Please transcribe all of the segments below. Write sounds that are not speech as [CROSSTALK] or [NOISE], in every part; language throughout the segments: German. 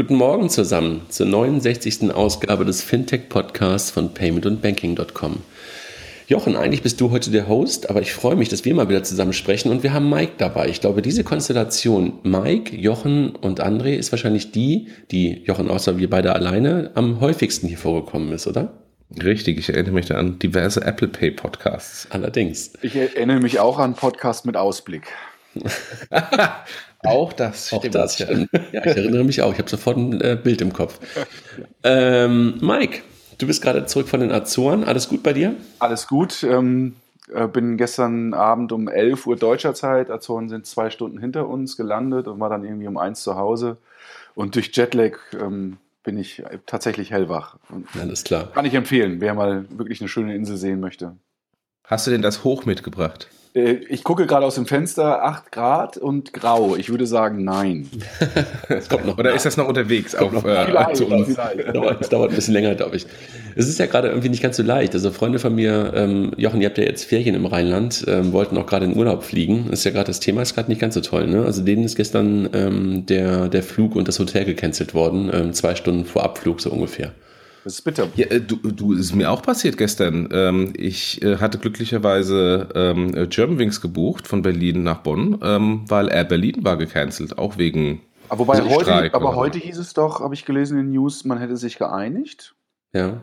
Guten Morgen zusammen zur 69. Ausgabe des Fintech-Podcasts von Payment und Banking.com. Jochen, eigentlich bist du heute der Host, aber ich freue mich, dass wir mal wieder zusammen sprechen und wir haben Mike dabei. Ich glaube, diese Konstellation Mike, Jochen und André ist wahrscheinlich die, die Jochen außer wir beide alleine am häufigsten hier vorgekommen ist, oder? Richtig, ich erinnere mich an diverse Apple Pay Podcasts. Allerdings. Ich erinnere mich auch an Podcasts mit Ausblick. [LAUGHS] auch das auch Das stimmt. Ja, ich erinnere mich auch. Ich habe sofort ein äh, Bild im Kopf. Ähm, Mike, du bist gerade zurück von den Azoren. Alles gut bei dir? Alles gut. Ähm, äh, bin gestern Abend um 11 Uhr deutscher Zeit. Azoren sind zwei Stunden hinter uns gelandet und war dann irgendwie um eins zu Hause. Und durch Jetlag ähm, bin ich tatsächlich hellwach. Alles klar. Kann ich empfehlen, wer mal wirklich eine schöne Insel sehen möchte. Hast du denn das Hoch mitgebracht? Äh, ich gucke gerade aus dem Fenster, 8 Grad und grau. Ich würde sagen, nein. [LAUGHS] Oder ist das noch unterwegs? Auf, noch, äh, zu uns? [LAUGHS] Dauert, es dauert ein bisschen länger, glaube ich. Es ist ja gerade irgendwie nicht ganz so leicht. Also Freunde von mir, ähm, Jochen, ihr habt ja jetzt Ferien im Rheinland, ähm, wollten auch gerade in Urlaub fliegen. Das ist ja gerade das Thema, ist gerade nicht ganz so toll. Ne? Also denen ist gestern ähm, der, der Flug und das Hotel gecancelt worden, ähm, zwei Stunden vor Abflug so ungefähr. Das ist bitter. Ja, äh, du, du, ist mir auch passiert gestern. Ähm, ich äh, hatte glücklicherweise ähm, Germanwings gebucht von Berlin nach Bonn, ähm, weil Air Berlin war gecancelt, auch wegen. Aber, wobei heute, aber heute hieß es doch, habe ich gelesen in den News, man hätte sich geeinigt. Ja.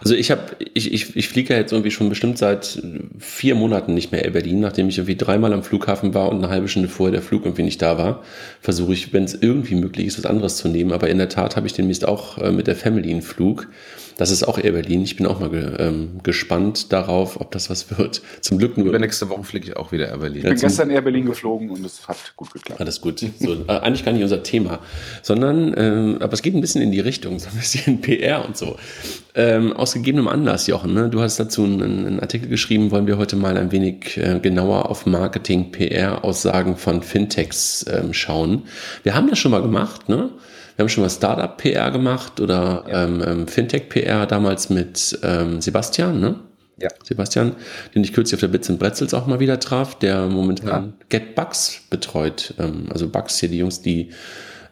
Also ich habe, ich, ich, ich fliege ja jetzt irgendwie schon bestimmt seit vier Monaten nicht mehr Air Berlin, nachdem ich irgendwie dreimal am Flughafen war und eine halbe Stunde vorher der Flug irgendwie nicht da war. Versuche ich, wenn es irgendwie möglich ist, was anderes zu nehmen. Aber in der Tat habe ich demnächst auch äh, mit der Family einen Flug. Das ist auch Air Berlin. Ich bin auch mal ge, ähm, gespannt darauf, ob das was wird. Zum Glück nur. Nächste Woche fliege ich auch wieder Air Berlin. Ich bin gestern Air Berlin geflogen und es hat gut geklappt. Alles gut. So, äh, eigentlich gar nicht unser Thema, sondern, ähm, aber es geht ein bisschen in die Richtung, so ein bisschen [LAUGHS] PR und so. Ähm, aus gegebenem Anlass, Jochen, ne? du hast dazu einen, einen, Artikel geschrieben, wollen wir heute mal ein wenig äh, genauer auf Marketing, PR-Aussagen von Fintechs ähm, schauen. Wir haben das schon mal gemacht, ne? Wir haben schon mal Startup-PR gemacht oder ja. ähm, ähm Fintech-PR damals mit ähm, Sebastian, ne? Ja. Sebastian, den ich kürzlich auf der Bits Bretzels auch mal wieder traf, der momentan ja. GetBugs betreut. Ähm, also Bugs hier, die Jungs, die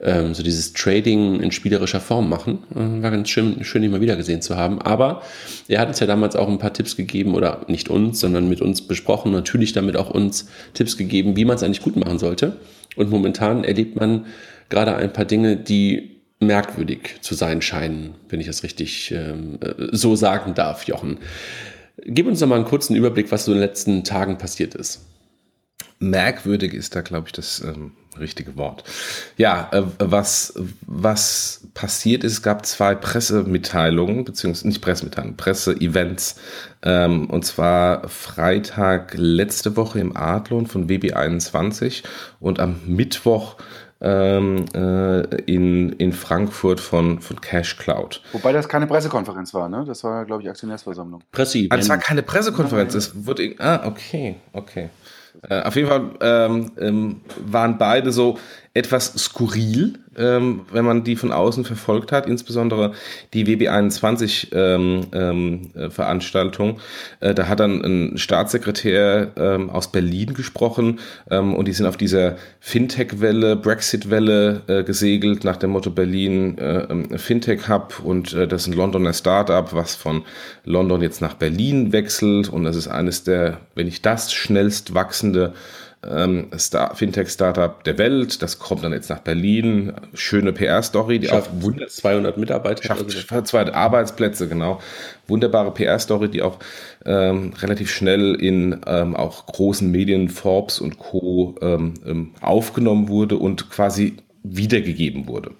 ähm, so dieses Trading in spielerischer Form machen. Äh, war ganz schön, schön, ihn mal wieder gesehen zu haben. Aber er hat uns ja damals auch ein paar Tipps gegeben, oder nicht uns, sondern mit uns besprochen, natürlich damit auch uns Tipps gegeben, wie man es eigentlich gut machen sollte. Und momentan erlebt man gerade ein paar Dinge, die merkwürdig zu sein scheinen, wenn ich das richtig ähm, äh, so sagen darf, Jochen. Gib uns noch mal einen kurzen Überblick, was so in den letzten Tagen passiert ist. Merkwürdig ist da, glaube ich, das ähm, richtige Wort. Ja, äh, was, was passiert ist, es gab zwei Pressemitteilungen, beziehungsweise nicht Pressemitteilungen, Presseevents. Ähm, und zwar Freitag letzte Woche im Adlon von WB21 und am Mittwoch ähm, äh, in, in Frankfurt von, von Cash Cloud. Wobei das keine Pressekonferenz war, ne? Das war, glaube ich, Aktionärsversammlung. Presse. Ah, das war keine Pressekonferenz. Das wurde, ah, okay, okay. Äh, auf jeden Fall ähm, ähm, waren beide so etwas skurril, ähm, wenn man die von außen verfolgt hat, insbesondere die WB21 ähm, ähm, äh. Äh, da hat dann ein Staatssekretär ähm, aus Berlin gesprochen ähm, und die sind auf dieser Fintech-Welle, Brexit-Welle äh, gesegelt nach dem Motto Berlin äh, ähm, Fintech Hub und äh, das ist ein Londoner Startup, was von London jetzt nach Berlin wechselt und das ist eines der, wenn nicht das schnellst wachsende ähm, Star Fintech-Startup der Welt. Das kommt dann jetzt nach Berlin. Schöne PR-Story, die schafft auch wunder 200 Mitarbeiter. Schafft 200 Arbeitsplätze, genau. Wunderbare PR-Story, die auch ähm, relativ schnell in ähm, auch großen Medien, Forbes und Co. Ähm, ähm, aufgenommen wurde und quasi wiedergegeben wurde.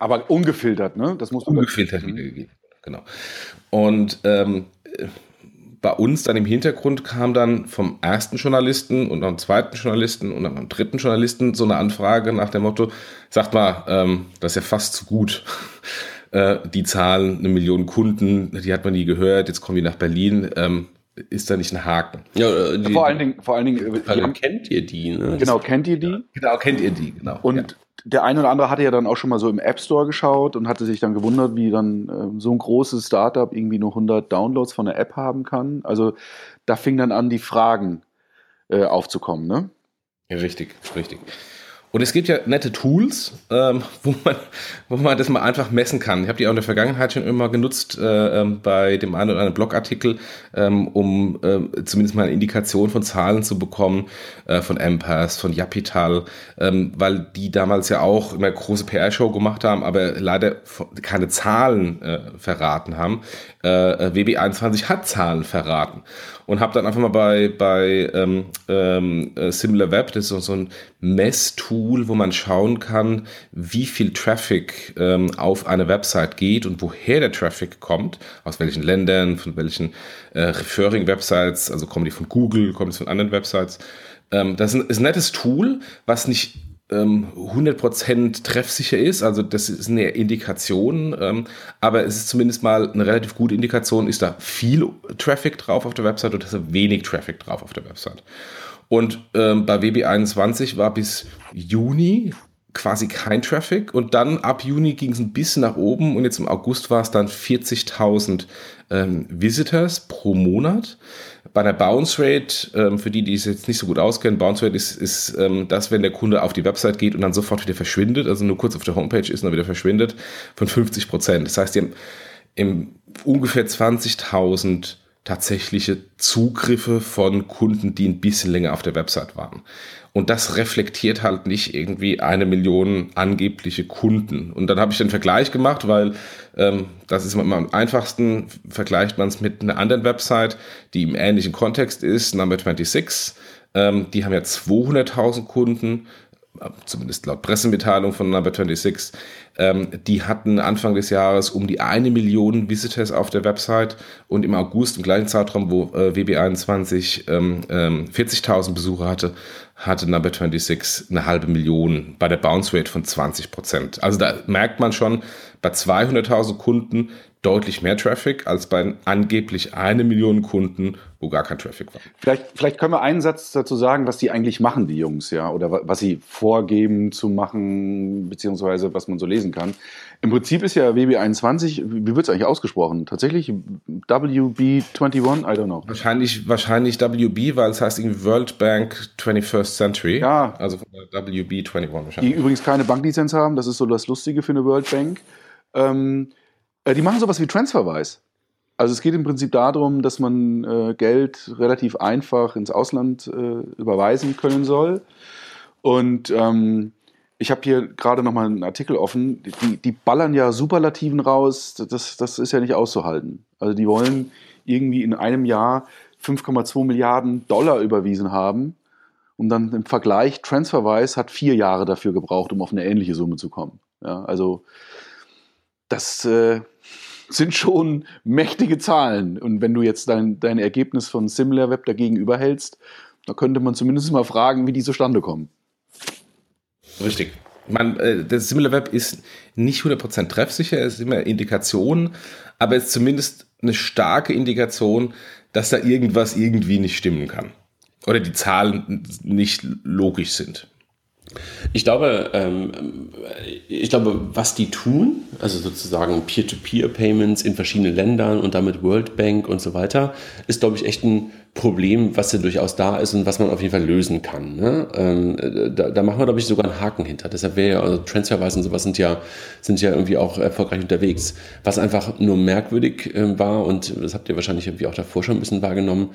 Aber ungefiltert, ne? Das muss ungefiltert wiedergegeben. Genau. Und ähm, bei uns dann im Hintergrund kam dann vom ersten Journalisten und am zweiten Journalisten und am dritten Journalisten so eine Anfrage nach dem Motto, sagt mal, ähm, das ist ja fast zu gut. [LAUGHS] äh, die Zahlen, eine Million Kunden, die hat man nie gehört, jetzt kommen die nach Berlin. Ähm, ist da nicht ein Haken? Ja, äh, die, vor allen Dingen, vor allen Dingen, also kennt ihr die? Ne? Genau, kennt ihr die? Genau, kennt ihr die, genau. Und ja der eine oder andere hatte ja dann auch schon mal so im App Store geschaut und hatte sich dann gewundert, wie dann äh, so ein großes Startup irgendwie nur 100 Downloads von der App haben kann. Also da fing dann an, die Fragen äh, aufzukommen, ne? Ja, richtig, richtig. Und es gibt ja nette Tools, ähm, wo, man, wo man das mal einfach messen kann. Ich habe die auch in der Vergangenheit schon immer genutzt äh, ähm, bei dem einen oder anderen Blogartikel, ähm, um äh, zumindest mal eine Indikation von Zahlen zu bekommen, äh, von Empass, von Japital, ähm, weil die damals ja auch immer große PR-Show gemacht haben, aber leider keine Zahlen äh, verraten haben. Äh, äh WB21 hat Zahlen verraten und habe dann einfach mal bei, bei ähm, ähm, äh, SimilarWeb, das ist so, ein Messtool, wo man schauen kann, wie viel Traffic ähm, auf eine Website geht und woher der Traffic kommt, aus welchen Ländern, von welchen äh, Referring-Websites, also kommen die von Google, kommen die von anderen Websites. Ähm, das ist ein, ist ein nettes Tool, was nicht 100% ähm, treffsicher ist. Also das ist eine Indikation, ähm, aber es ist zumindest mal eine relativ gute Indikation, ist da viel Traffic drauf auf der Website oder ist da wenig Traffic drauf auf der Website. Und ähm, bei WB21 war bis Juni quasi kein Traffic und dann ab Juni ging es ein bisschen nach oben und jetzt im August war es dann 40.000 ähm, Visitors pro Monat. Bei der Bounce Rate, ähm, für die, die es jetzt nicht so gut auskennen, Bounce Rate ist, ist ähm, das, wenn der Kunde auf die Website geht und dann sofort wieder verschwindet, also nur kurz auf der Homepage ist und dann wieder verschwindet, von 50 Prozent. Das heißt, die haben im ungefähr 20.000 tatsächliche Zugriffe von Kunden, die ein bisschen länger auf der Website waren. Und das reflektiert halt nicht irgendwie eine Million angebliche Kunden. Und dann habe ich den Vergleich gemacht, weil ähm, das ist immer am einfachsten, vergleicht man es mit einer anderen Website, die im ähnlichen Kontext ist, Number 26. Ähm, die haben ja 200.000 Kunden, zumindest laut Pressemitteilung von Number 26. Ähm, die hatten Anfang des Jahres um die eine Million Visitors auf der Website und im August, im gleichen Zeitraum, wo äh, WB21 ähm, ähm, 40.000 Besucher hatte, hatte Number 26 eine halbe Million bei der Bounce Rate von 20 Prozent. Also da merkt man schon bei 200.000 Kunden deutlich mehr Traffic als bei angeblich eine Million Kunden, wo gar kein Traffic war. Vielleicht, vielleicht können wir einen Satz dazu sagen, was die eigentlich machen, die Jungs, ja, oder was sie vorgeben zu machen, beziehungsweise was man so lesen kann. Im Prinzip ist ja WB21, wie wird es eigentlich ausgesprochen? Tatsächlich WB21? I don't know. Wahrscheinlich, wahrscheinlich WB, weil es heißt irgendwie World Bank 21st Century. Ja. Also von der WB21 wahrscheinlich. Die übrigens keine Banklizenz haben, das ist so das Lustige für eine World Bank. Ähm, äh, die machen sowas wie Transferwise. Also es geht im Prinzip darum, dass man äh, Geld relativ einfach ins Ausland äh, überweisen können soll. Und ähm, ich habe hier gerade noch mal einen Artikel offen. Die, die ballern ja Superlativen raus. Das, das ist ja nicht auszuhalten. Also die wollen irgendwie in einem Jahr 5,2 Milliarden Dollar überwiesen haben. Und dann im Vergleich, TransferWise hat vier Jahre dafür gebraucht, um auf eine ähnliche Summe zu kommen. Ja, also das äh, sind schon mächtige Zahlen. Und wenn du jetzt dein, dein Ergebnis von SimilarWeb dagegen überhältst, da könnte man zumindest mal fragen, wie die zustande kommen. Richtig. Man, äh, das SimilarWeb ist nicht 100% treffsicher, es ist immer Indikation, aber es ist zumindest eine starke Indikation, dass da irgendwas irgendwie nicht stimmen kann. Oder die Zahlen nicht logisch sind. Ich glaube, ähm, ich glaube, was die tun, also sozusagen Peer-to-Peer-Payments in verschiedenen Ländern und damit World Bank und so weiter, ist, glaube ich, echt ein Problem, was ja durchaus da ist und was man auf jeden Fall lösen kann. Ne? Ähm, da, da machen wir, glaube ich, sogar einen Haken hinter. Deshalb wäre ja, also Transferwise und sowas sind ja, sind ja irgendwie auch erfolgreich unterwegs. Was einfach nur merkwürdig äh, war, und das habt ihr wahrscheinlich irgendwie auch davor schon ein bisschen wahrgenommen,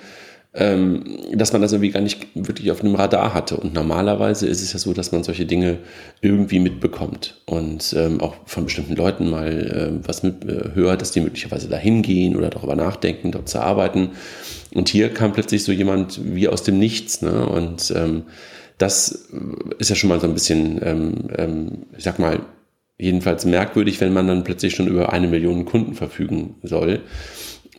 dass man das irgendwie gar nicht wirklich auf einem Radar hatte. Und normalerweise ist es ja so, dass man solche Dinge irgendwie mitbekommt und ähm, auch von bestimmten Leuten mal äh, was mit äh, hört, dass die möglicherweise dahin gehen oder darüber nachdenken, dort zu arbeiten. Und hier kam plötzlich so jemand wie aus dem Nichts. Ne? Und ähm, das ist ja schon mal so ein bisschen, ähm, ähm, ich sag mal, jedenfalls merkwürdig, wenn man dann plötzlich schon über eine Million Kunden verfügen soll.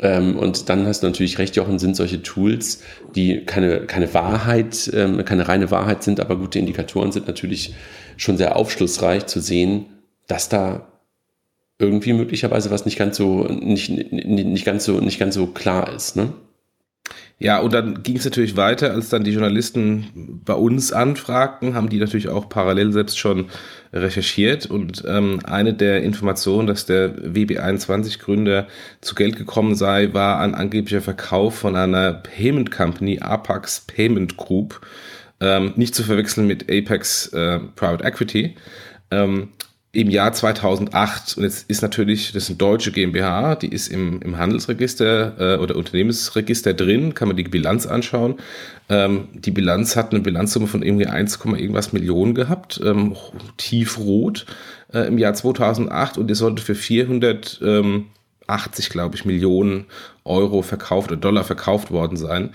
Ähm, und dann hast du natürlich recht, Jochen, sind solche Tools, die keine, keine Wahrheit, ähm, keine reine Wahrheit sind, aber gute Indikatoren sind natürlich schon sehr aufschlussreich zu sehen, dass da irgendwie möglicherweise was nicht ganz so, nicht, nicht, nicht ganz so, nicht ganz so klar ist, ne? Ja, und dann ging es natürlich weiter, als dann die Journalisten bei uns anfragten, haben die natürlich auch parallel selbst schon recherchiert. Und ähm, eine der Informationen, dass der WB21-Gründer zu Geld gekommen sei, war ein angeblicher Verkauf von einer Payment Company, Apax Payment Group, ähm, nicht zu verwechseln mit Apex äh, Private Equity. Ähm, im Jahr 2008, und jetzt ist natürlich, das ist eine deutsche GmbH, die ist im, im Handelsregister äh, oder Unternehmensregister drin, kann man die Bilanz anschauen. Ähm, die Bilanz hat eine Bilanzsumme von irgendwie 1, irgendwas Millionen gehabt, ähm, tiefrot äh, im Jahr 2008 und die sollte für 400 ähm, 80, glaube ich, Millionen Euro verkauft oder Dollar verkauft worden sein.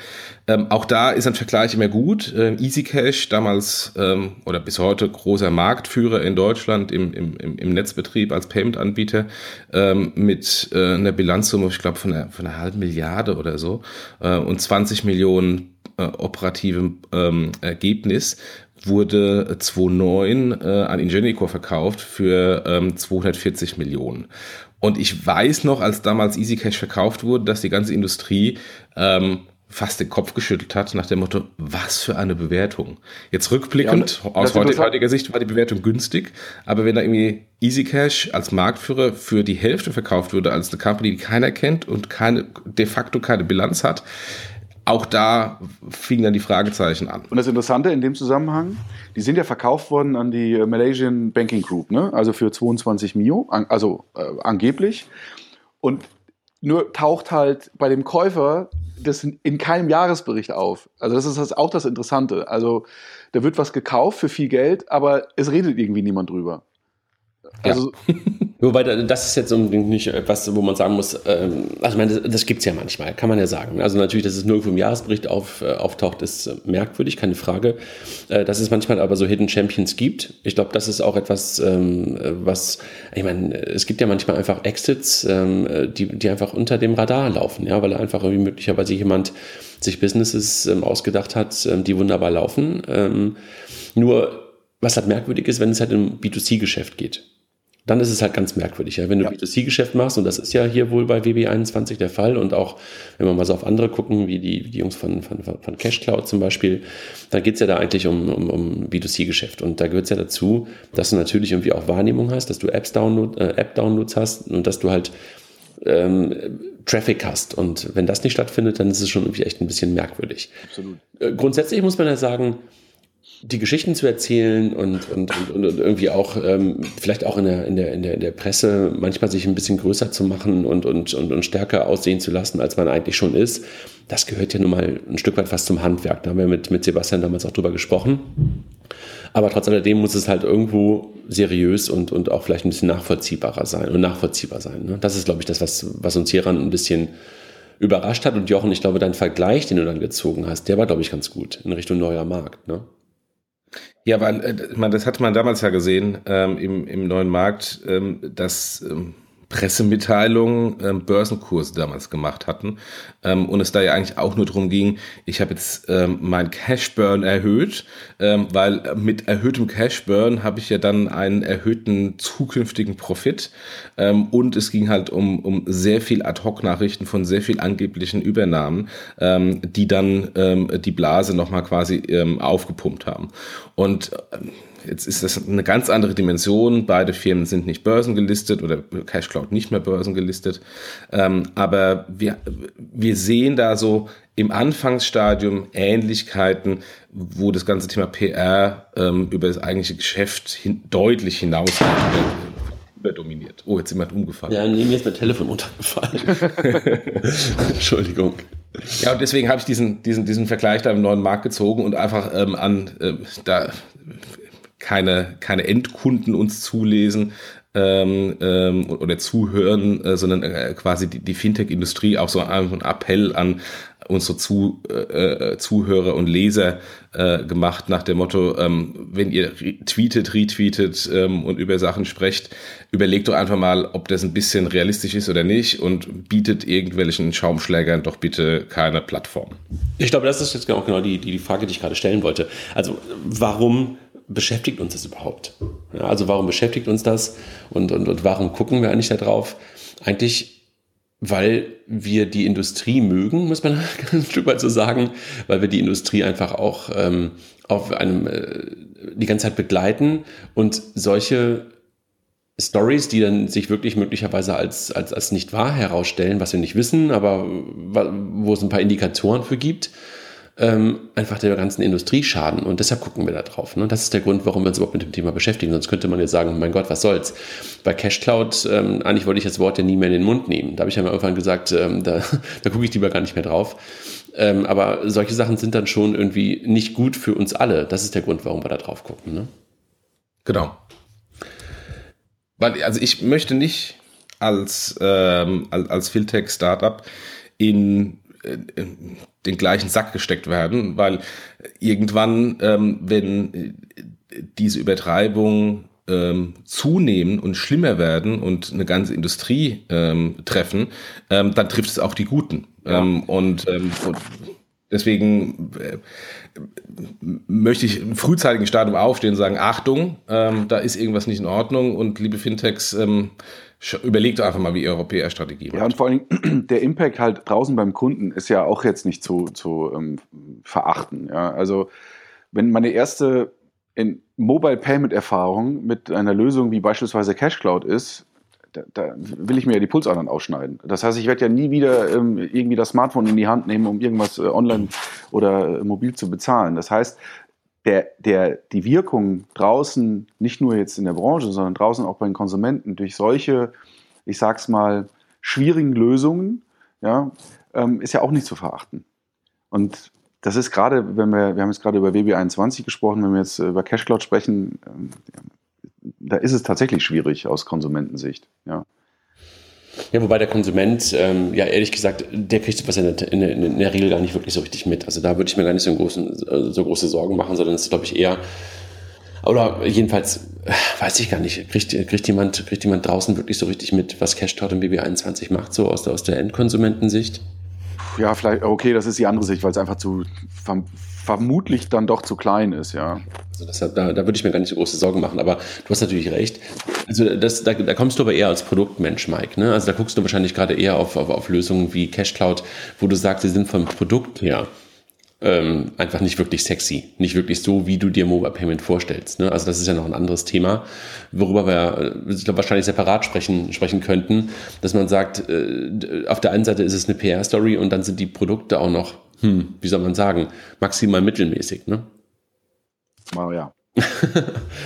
Ähm, auch da ist ein Vergleich immer gut. Ähm, EasyCash, damals ähm, oder bis heute großer Marktführer in Deutschland im, im, im Netzbetrieb als Payment-Anbieter ähm, mit äh, einer Bilanzsumme, ich glaube, von von einer halben Milliarde oder so äh, und 20 Millionen äh, operativem ähm, Ergebnis wurde 2009 äh, an Ingenico verkauft für ähm, 240 Millionen. Und ich weiß noch, als damals EasyCash verkauft wurde, dass die ganze Industrie ähm, fast den Kopf geschüttelt hat nach dem Motto, was für eine Bewertung. Jetzt rückblickend, ja, aus heutiger Sicht war die Bewertung günstig, aber wenn da irgendwie EasyCash als Marktführer für die Hälfte verkauft wurde, als eine Company, die keiner kennt und keine, de facto keine Bilanz hat, auch da fingen dann die Fragezeichen an. Und das Interessante in dem Zusammenhang, die sind ja verkauft worden an die äh, Malaysian Banking Group, ne? also für 22 Mio, also äh, angeblich. Und nur taucht halt bei dem Käufer das in keinem Jahresbericht auf. Also das ist auch das Interessante. Also da wird was gekauft für viel Geld, aber es redet irgendwie niemand drüber. Also, ja. [LAUGHS] Wobei, das ist jetzt unbedingt nicht etwas, wo man sagen muss, ähm, also ich meine, das, das gibt es ja manchmal, kann man ja sagen. Also natürlich, dass es nirgendwo im Jahresbericht auf, äh, auftaucht, ist äh, merkwürdig, keine Frage. Äh, dass es manchmal aber so Hidden Champions gibt. Ich glaube, das ist auch etwas, ähm, was, ich meine, es gibt ja manchmal einfach Exits, ähm, die, die einfach unter dem Radar laufen, ja, weil einfach irgendwie möglicherweise jemand sich Businesses ähm, ausgedacht hat, ähm, die wunderbar laufen. Ähm, nur, was halt merkwürdig ist, wenn es halt im B2C-Geschäft geht dann ist es halt ganz merkwürdig. Ja? Wenn du ja. B2C-Geschäft machst, und das ist ja hier wohl bei WB21 der Fall, und auch wenn wir mal so auf andere gucken, wie die, wie die Jungs von, von, von CashCloud zum Beispiel, dann geht's ja da eigentlich um, um, um B2C-Geschäft. Und da gehört es ja dazu, dass du natürlich irgendwie auch Wahrnehmung hast, dass du Apps Download, äh, App-Downloads hast und dass du halt ähm, Traffic hast. Und wenn das nicht stattfindet, dann ist es schon irgendwie echt ein bisschen merkwürdig. Absolut. Äh, grundsätzlich muss man ja sagen, die Geschichten zu erzählen und, und, und, und irgendwie auch ähm, vielleicht auch in der, in, der, in, der, in der Presse manchmal sich ein bisschen größer zu machen und, und, und, und stärker aussehen zu lassen, als man eigentlich schon ist, das gehört ja nun mal ein Stück weit fast zum Handwerk. Da haben wir mit, mit Sebastian damals auch drüber gesprochen. Aber trotz alledem muss es halt irgendwo seriös und, und auch vielleicht ein bisschen nachvollziehbarer sein und nachvollziehbar sein. Ne? Das ist, glaube ich, das, was, was uns hieran ein bisschen überrascht hat. Und Jochen, ich glaube, dein Vergleich, den du dann gezogen hast, der war, glaube ich, ganz gut in Richtung neuer Markt. Ne? Ja, weil äh, man, das hat man damals ja gesehen ähm, im, im neuen Markt, ähm, dass ähm, Pressemitteilungen ähm, Börsenkurse damals gemacht hatten ähm, und es da ja eigentlich auch nur darum ging, ich habe jetzt ähm, mein Cashburn erhöht, ähm, weil mit erhöhtem Cashburn habe ich ja dann einen erhöhten zukünftigen Profit ähm, und es ging halt um, um sehr viel Ad-Hoc-Nachrichten von sehr viel angeblichen Übernahmen, ähm, die dann ähm, die Blase nochmal quasi ähm, aufgepumpt haben. Und ähm, Jetzt ist das eine ganz andere Dimension. Beide Firmen sind nicht börsengelistet oder CashCloud nicht mehr börsengelistet. Ähm, aber wir, wir sehen da so im Anfangsstadium Ähnlichkeiten, wo das ganze Thema PR ähm, über das eigentliche Geschäft hin, deutlich hinaus dominiert. Oh, jetzt ist jemand umgefallen. Ja, neben mir ist mein Telefon untergefallen. [LAUGHS] Entschuldigung. Ja, und deswegen habe ich diesen, diesen, diesen Vergleich da im neuen Markt gezogen und einfach ähm, an, äh, da keine, keine Endkunden uns zulesen ähm, ähm, oder zuhören, äh, sondern äh, quasi die, die Fintech-Industrie auch so ein Appell an unsere Zu, äh, äh, Zuhörer und Leser äh, gemacht nach dem Motto, ähm, wenn ihr tweetet, retweetet ähm, und über Sachen sprecht, überlegt doch einfach mal, ob das ein bisschen realistisch ist oder nicht und bietet irgendwelchen Schaumschlägern doch bitte keine Plattform. Ich glaube, das ist jetzt auch genau die, die, die Frage, die ich gerade stellen wollte. Also warum beschäftigt uns das überhaupt? Ja, also warum beschäftigt uns das und, und, und warum gucken wir eigentlich darauf? Eigentlich, weil wir die Industrie mögen, muss man ein Stück weit so sagen, weil wir die Industrie einfach auch ähm, auf einem äh, die ganze Zeit begleiten und solche Stories, die dann sich wirklich möglicherweise als, als, als nicht wahr herausstellen, was wir nicht wissen, aber wo es ein paar Indikatoren für gibt, ähm, einfach der ganzen Industrie schaden. Und deshalb gucken wir da drauf. Ne? Das ist der Grund, warum wir uns überhaupt mit dem Thema beschäftigen. Sonst könnte man ja sagen, mein Gott, was soll's. Bei Cash Cloud, ähm, eigentlich wollte ich das Wort ja nie mehr in den Mund nehmen. Da habe ich ja mal irgendwann gesagt, ähm, da, [LAUGHS] da gucke ich lieber gar nicht mehr drauf. Ähm, aber solche Sachen sind dann schon irgendwie nicht gut für uns alle. Das ist der Grund, warum wir da drauf gucken. Ne? Genau. Weil, also ich möchte nicht als, ähm, als, als Fintech-Startup in, in, den gleichen Sack gesteckt werden, weil irgendwann, ähm, wenn diese Übertreibung ähm, zunehmen und schlimmer werden und eine ganze Industrie ähm, treffen, ähm, dann trifft es auch die Guten. Ja. Ähm, und, ähm, und deswegen äh, möchte ich im frühzeitigen Stadium aufstehen und sagen, Achtung, ähm, da ist irgendwas nicht in Ordnung und liebe Fintechs, ähm, überlegt einfach mal, wie ihr europäer Strategie macht. Ja, und vor allem [CLEARS THROAT] der Impact halt draußen beim Kunden ist ja auch jetzt nicht zu, zu ähm, verachten. Ja? Also wenn meine erste in Mobile Payment Erfahrung mit einer Lösung wie beispielsweise Cash Cloud ist, da, da, will ich mir ja die Pulsadern ausschneiden. Das heißt, ich werde ja nie wieder ähm, irgendwie das Smartphone in die Hand nehmen, um irgendwas äh, online oder äh, mobil zu bezahlen. Das heißt, der, der, die Wirkung draußen, nicht nur jetzt in der Branche, sondern draußen auch bei den Konsumenten durch solche, ich sag's mal, schwierigen Lösungen, ja, ähm, ist ja auch nicht zu verachten. Und das ist gerade, wenn wir, wir haben jetzt gerade über WB21 gesprochen, wenn wir jetzt über CashCloud sprechen, ähm, da ist es tatsächlich schwierig aus Konsumentensicht. Ja. Ja, wobei der Konsument, ähm, ja ehrlich gesagt, der kriegt sowas in der, in, in der, Regel gar nicht wirklich so richtig mit. Also da würde ich mir gar nicht so, großen, so große Sorgen machen, sondern es ist, glaube ich, eher, oder jedenfalls, weiß ich gar nicht, kriegt, kriegt, jemand, kriegt jemand draußen wirklich so richtig mit, was CashCloud und BB21 macht, so aus der, aus der Endkonsumentensicht? Ja, vielleicht, okay, das ist die andere Sicht, weil es einfach zu vermutlich dann doch zu klein ist, ja. Also deshalb, da, da würde ich mir gar nicht so große Sorgen machen, aber du hast natürlich recht. Also das, da, da kommst du aber eher als Produktmensch, Mike. Ne? Also da guckst du wahrscheinlich gerade eher auf, auf, auf Lösungen wie CashCloud, wo du sagst, sie sind vom Produkt her ähm, einfach nicht wirklich sexy, nicht wirklich so, wie du dir Mobile Payment vorstellst. Ne? Also das ist ja noch ein anderes Thema, worüber wir äh, ich glaub, wahrscheinlich separat sprechen, sprechen könnten, dass man sagt, äh, auf der einen Seite ist es eine PR-Story und dann sind die Produkte auch noch, hm, wie soll man sagen, maximal mittelmäßig. Ne? Oh, ja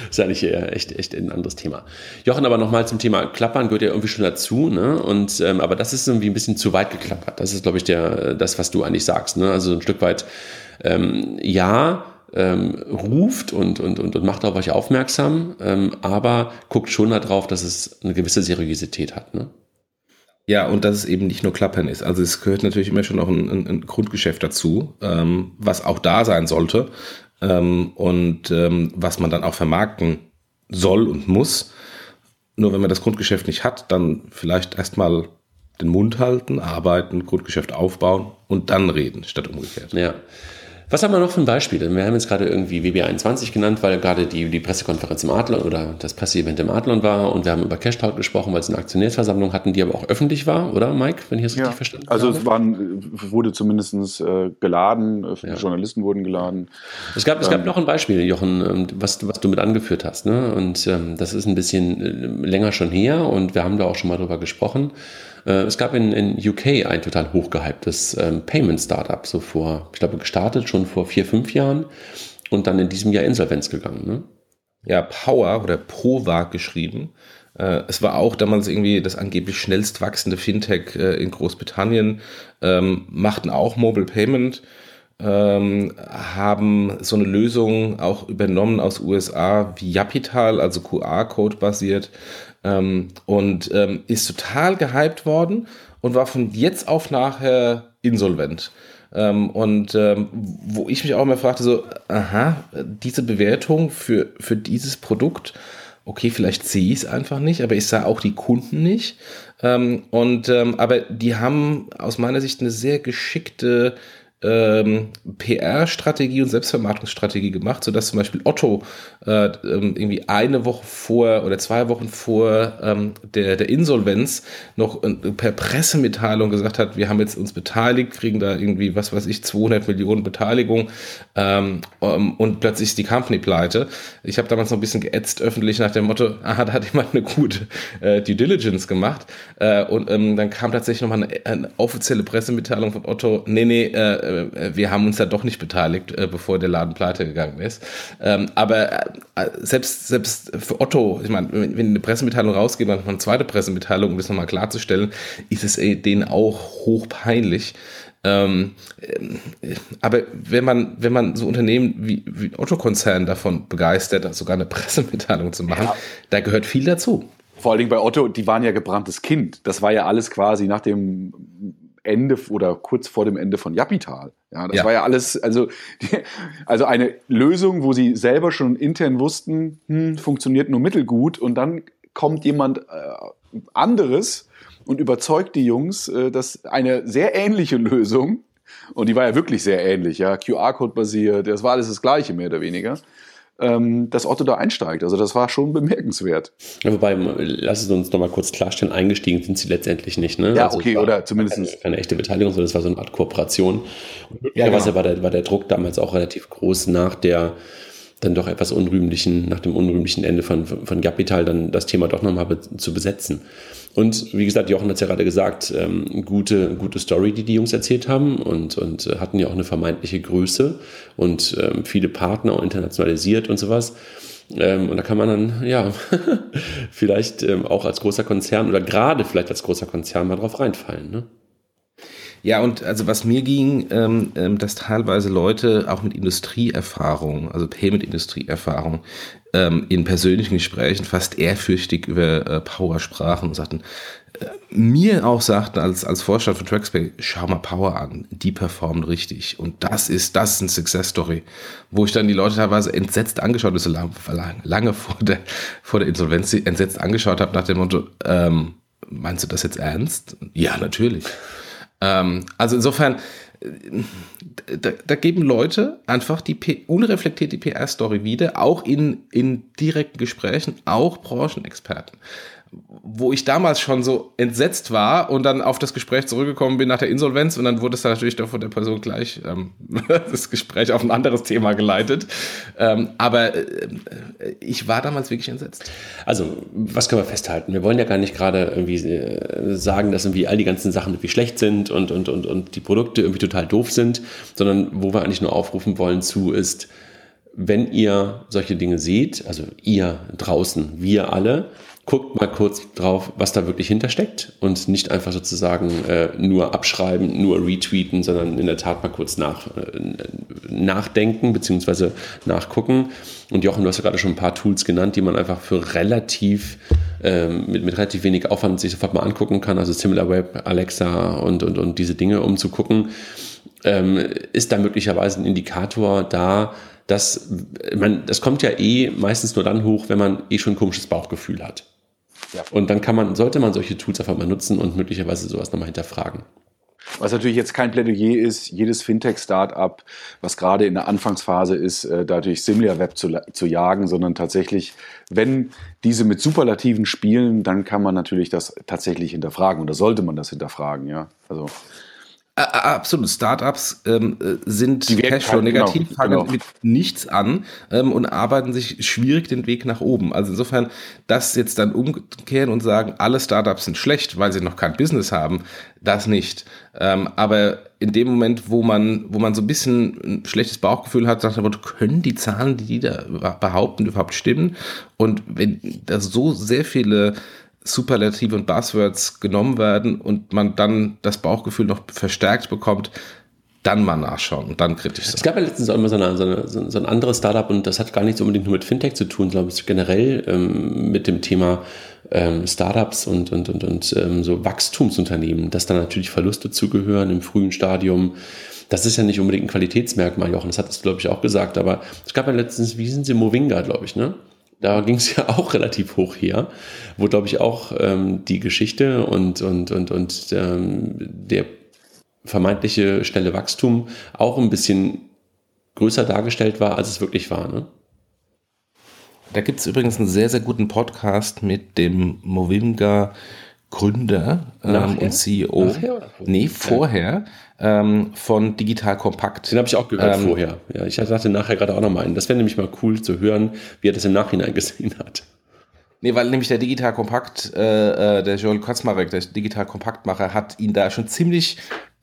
ist eigentlich echt, echt ein anderes Thema. Jochen, aber nochmal zum Thema Klappern gehört ja irgendwie schon dazu, ne? Und, ähm, aber das ist irgendwie ein bisschen zu weit geklappert. Das ist, glaube ich, der, das, was du eigentlich sagst, ne? Also ein Stück weit, ähm, ja, ähm, ruft und, und, und, und macht auf euch aufmerksam, ähm, aber guckt schon darauf, dass es eine gewisse Seriosität hat, ne? Ja, und dass es eben nicht nur Klappern ist. Also es gehört natürlich immer schon noch ein, ein, ein Grundgeschäft dazu, ähm, was auch da sein sollte ähm, und ähm, was man dann auch vermarkten soll und muss. Nur wenn man das Grundgeschäft nicht hat, dann vielleicht erstmal den Mund halten, arbeiten, Grundgeschäft aufbauen und dann reden, statt umgekehrt. Ja. Was haben wir noch für ein Beispiel? Wir haben jetzt gerade irgendwie WB21 genannt, weil gerade die, die Pressekonferenz im Adlon oder das Presseevent im Adlon war und wir haben über Cashtalk gesprochen, weil es eine Aktionärsversammlung hatten, die aber auch öffentlich war, oder Mike, wenn ich es ja. richtig verstanden also habe? Also es waren, wurde zumindest äh, geladen, äh, ja. Journalisten wurden geladen. Es gab, ähm, es gab ähm, noch ein Beispiel, Jochen, ähm, was, was du mit angeführt hast. Ne? Und ähm, das ist ein bisschen äh, länger schon her und wir haben da auch schon mal drüber gesprochen. Äh, es gab in, in UK ein total hochgehyptes ähm, Payment-Startup, so vor, ich glaube, gestartet schon vor vier, fünf Jahren und dann in diesem Jahr Insolvenz gegangen. Ne? Ja, Power oder Pova geschrieben. Äh, es war auch damals irgendwie das angeblich schnellst wachsende Fintech äh, in Großbritannien, ähm, machten auch Mobile Payment, ähm, haben so eine Lösung auch übernommen aus USA wie Yapital, also QR-Code basiert, ähm, und ähm, ist total gehypt worden und war von jetzt auf nachher insolvent. Ähm, und ähm, wo ich mich auch immer fragte, so, aha, diese Bewertung für, für dieses Produkt, okay, vielleicht sehe ich es einfach nicht, aber ich sah auch die Kunden nicht. Ähm, und ähm, aber die haben aus meiner Sicht eine sehr geschickte ähm, PR-Strategie und Selbstvermarktungsstrategie gemacht, sodass zum Beispiel Otto äh, ähm, irgendwie eine Woche vor oder zwei Wochen vor ähm, der, der Insolvenz noch per Pressemitteilung gesagt hat, wir haben jetzt uns beteiligt, kriegen da irgendwie, was weiß ich, 200 Millionen Beteiligung ähm, um, und plötzlich ist die Company pleite. Ich habe damals noch ein bisschen geätzt öffentlich nach dem Motto, [LAUGHS] aha, da hat jemand eine gute äh, Due Diligence gemacht äh, und ähm, dann kam tatsächlich nochmal eine, eine offizielle Pressemitteilung von Otto, nee, nee, äh, äh, wir haben uns da doch nicht beteiligt, äh, bevor der Laden pleite gegangen ist. Ähm, aber äh, selbst, selbst für Otto, ich meine, wenn, wenn eine Pressemitteilung rausgeht, dann eine zweite Pressemitteilung, um das nochmal klarzustellen, ist es äh, denen auch hochpeinlich. Ähm, äh, aber wenn man, wenn man so Unternehmen wie, wie Otto-Konzern davon begeistert, sogar eine Pressemitteilung zu machen, ja. da gehört viel dazu. Vor allen Dingen bei Otto, die waren ja gebranntes Kind. Das war ja alles quasi nach dem Ende oder kurz vor dem Ende von Japital. Ja, das ja. war ja alles, also, die, also eine Lösung, wo sie selber schon intern wussten, hm, funktioniert nur mittelgut und dann kommt jemand äh, anderes und überzeugt die Jungs, äh, dass eine sehr ähnliche Lösung, und die war ja wirklich sehr ähnlich, ja, QR-Code basiert, das war alles das Gleiche mehr oder weniger, ähm, dass Otto da einsteigt. Also das war schon bemerkenswert. Ja, wobei, lass es uns nochmal kurz klarstellen, eingestiegen sind sie letztendlich nicht. Ne? Ja, also okay, oder zumindest. Keine, keine, echte Beteiligung, sondern es war so eine Art Kooperation. Und möglicherweise ja, genau. war, der, war der Druck damals auch relativ groß nach der dann doch etwas unrühmlichen, nach dem unrühmlichen Ende von, von Capital dann das Thema doch nochmal be zu besetzen. Und wie gesagt, Jochen hat es ja gerade gesagt, ähm, gute, gute Story, die die Jungs erzählt haben und, und äh, hatten ja auch eine vermeintliche Größe und ähm, viele Partner internationalisiert und sowas. Ähm, und da kann man dann, ja, [LAUGHS] vielleicht ähm, auch als großer Konzern oder gerade vielleicht als großer Konzern mal drauf reinfallen. Ne? Ja, und also was mir ging, ähm, ähm, dass teilweise Leute auch mit Industrieerfahrung, also Payment-Industrieerfahrung, ähm, in persönlichen Gesprächen fast ehrfürchtig über äh, Power sprachen und sagten, äh, mir auch sagten als, als Vorstand von Traxpay, schau mal Power an, die performen richtig. Und das ist, das ist eine Success Story, wo ich dann die Leute teilweise entsetzt angeschaut habe, so lange, lange vor der, vor der Insolvenz entsetzt angeschaut habe nach dem Motto, ähm, meinst du das jetzt ernst? Ja, natürlich. Ähm, also insofern, äh, da, da, geben Leute einfach die P unreflektierte PR-Story wieder, auch in, in direkten Gesprächen, auch Branchenexperten wo ich damals schon so entsetzt war und dann auf das Gespräch zurückgekommen bin nach der Insolvenz und dann wurde es dann natürlich doch von der Person gleich ähm, [LAUGHS] das Gespräch auf ein anderes Thema geleitet. Ähm, aber äh, ich war damals wirklich entsetzt. Also, was können wir festhalten? Wir wollen ja gar nicht gerade irgendwie äh, sagen, dass irgendwie all die ganzen Sachen irgendwie schlecht sind und, und, und, und die Produkte irgendwie total doof sind, sondern wo wir eigentlich nur aufrufen wollen zu ist, wenn ihr solche Dinge seht, also ihr draußen, wir alle, guckt mal kurz drauf, was da wirklich hintersteckt und nicht einfach sozusagen äh, nur abschreiben, nur retweeten, sondern in der Tat mal kurz nach, äh, nachdenken bzw. nachgucken. Und Jochen, du hast ja gerade schon ein paar Tools genannt, die man einfach für relativ ähm, mit, mit relativ wenig Aufwand sich sofort mal angucken kann. Also SimilarWeb, Alexa und, und, und diese Dinge, um zu gucken, ähm, ist da möglicherweise ein Indikator da, dass man, das kommt ja eh meistens nur dann hoch, wenn man eh schon ein komisches Bauchgefühl hat. Ja. Und dann kann man, sollte man solche Tools einfach mal nutzen und möglicherweise sowas nochmal hinterfragen. Was natürlich jetzt kein Plädoyer ist, jedes Fintech-Startup, was gerade in der Anfangsphase ist, äh, dadurch SimilarWeb zu, zu jagen, sondern tatsächlich, wenn diese mit Superlativen spielen, dann kann man natürlich das tatsächlich hinterfragen oder sollte man das hinterfragen, ja. Also Absolut. Startups ähm, äh, sind Cashflow negativ, genau, fangen genau. mit nichts an ähm, und arbeiten sich schwierig den Weg nach oben. Also insofern, das jetzt dann umkehren und sagen, alle Startups sind schlecht, weil sie noch kein Business haben, das nicht. Ähm, aber in dem Moment, wo man, wo man so ein bisschen ein schlechtes Bauchgefühl hat, sagt man, können die Zahlen, die die da behaupten, überhaupt stimmen? Und wenn da so sehr viele Superlative und Buzzwords genommen werden und man dann das Bauchgefühl noch verstärkt bekommt, dann mal nachschauen und dann kritisch sein. Es gab ja letztens auch immer so, eine, so, eine, so ein anderes Startup und das hat gar nichts unbedingt nur mit Fintech zu tun, sondern generell ähm, mit dem Thema ähm, Startups und, und, und, und ähm, so Wachstumsunternehmen, dass da natürlich Verluste zugehören im frühen Stadium. Das ist ja nicht unbedingt ein Qualitätsmerkmal, Jochen, das hat es, glaube ich, auch gesagt, aber es gab ja letztens, wie sind sie, Movinga, glaube ich, ne? Da ging es ja [LAUGHS] auch relativ hoch her, wo, glaube ich, auch ähm, die Geschichte und, und, und, und ähm, der vermeintliche schnelle Wachstum auch ein bisschen größer dargestellt war, als es wirklich war. Ne? Da gibt es übrigens einen sehr, sehr guten Podcast mit dem Movinga Gründer ähm, und CEO. Nachher nee, vorher ähm, von Digital Kompakt. Den habe ich auch gehört ähm, vorher. Ja, ich dachte nachher gerade auch nochmal einen. Das wäre nämlich mal cool zu hören, wie er das im Nachhinein [LAUGHS] gesehen hat. Nee, weil nämlich der Digital Kompakt, äh, äh der Joel Kotzmarek, der Digital Kompaktmacher, hat ihn da schon ziemlich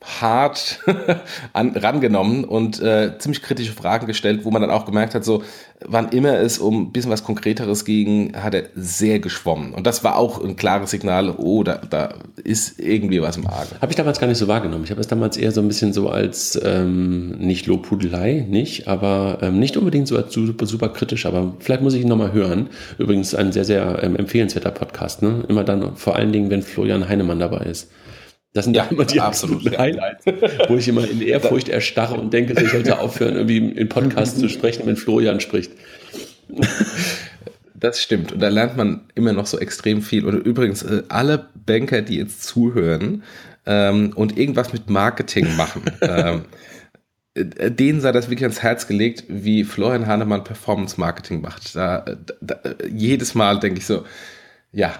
hart [LAUGHS] an, rangenommen und äh, ziemlich kritische Fragen gestellt, wo man dann auch gemerkt hat, so wann immer es um ein bisschen was Konkreteres ging, hat er sehr geschwommen. Und das war auch ein klares Signal, oh, da, da ist irgendwie was im Argen. Habe ich damals gar nicht so wahrgenommen. Ich habe es damals eher so ein bisschen so als ähm, nicht Lobhudelei, nicht, aber ähm, nicht unbedingt so als super, super kritisch, aber vielleicht muss ich ihn nochmal hören. Übrigens ein sehr, sehr ähm, empfehlenswerter Podcast. Ne? Immer dann, vor allen Dingen, wenn Florian Heinemann dabei ist. Das sind ja, immer die absoluten Highlights, wo ich immer in Ehrfurcht erstarre und denke, ich sollte aufhören, irgendwie in Podcasts zu sprechen, wenn Florian spricht. Das stimmt. Und da lernt man immer noch so extrem viel. Und übrigens, äh, alle Banker, die jetzt zuhören ähm, und irgendwas mit Marketing machen, [LAUGHS] ähm, äh, denen sei das wirklich ans Herz gelegt, wie Florian Hahnemann Performance Marketing macht. Da, da, jedes Mal denke ich so, ja,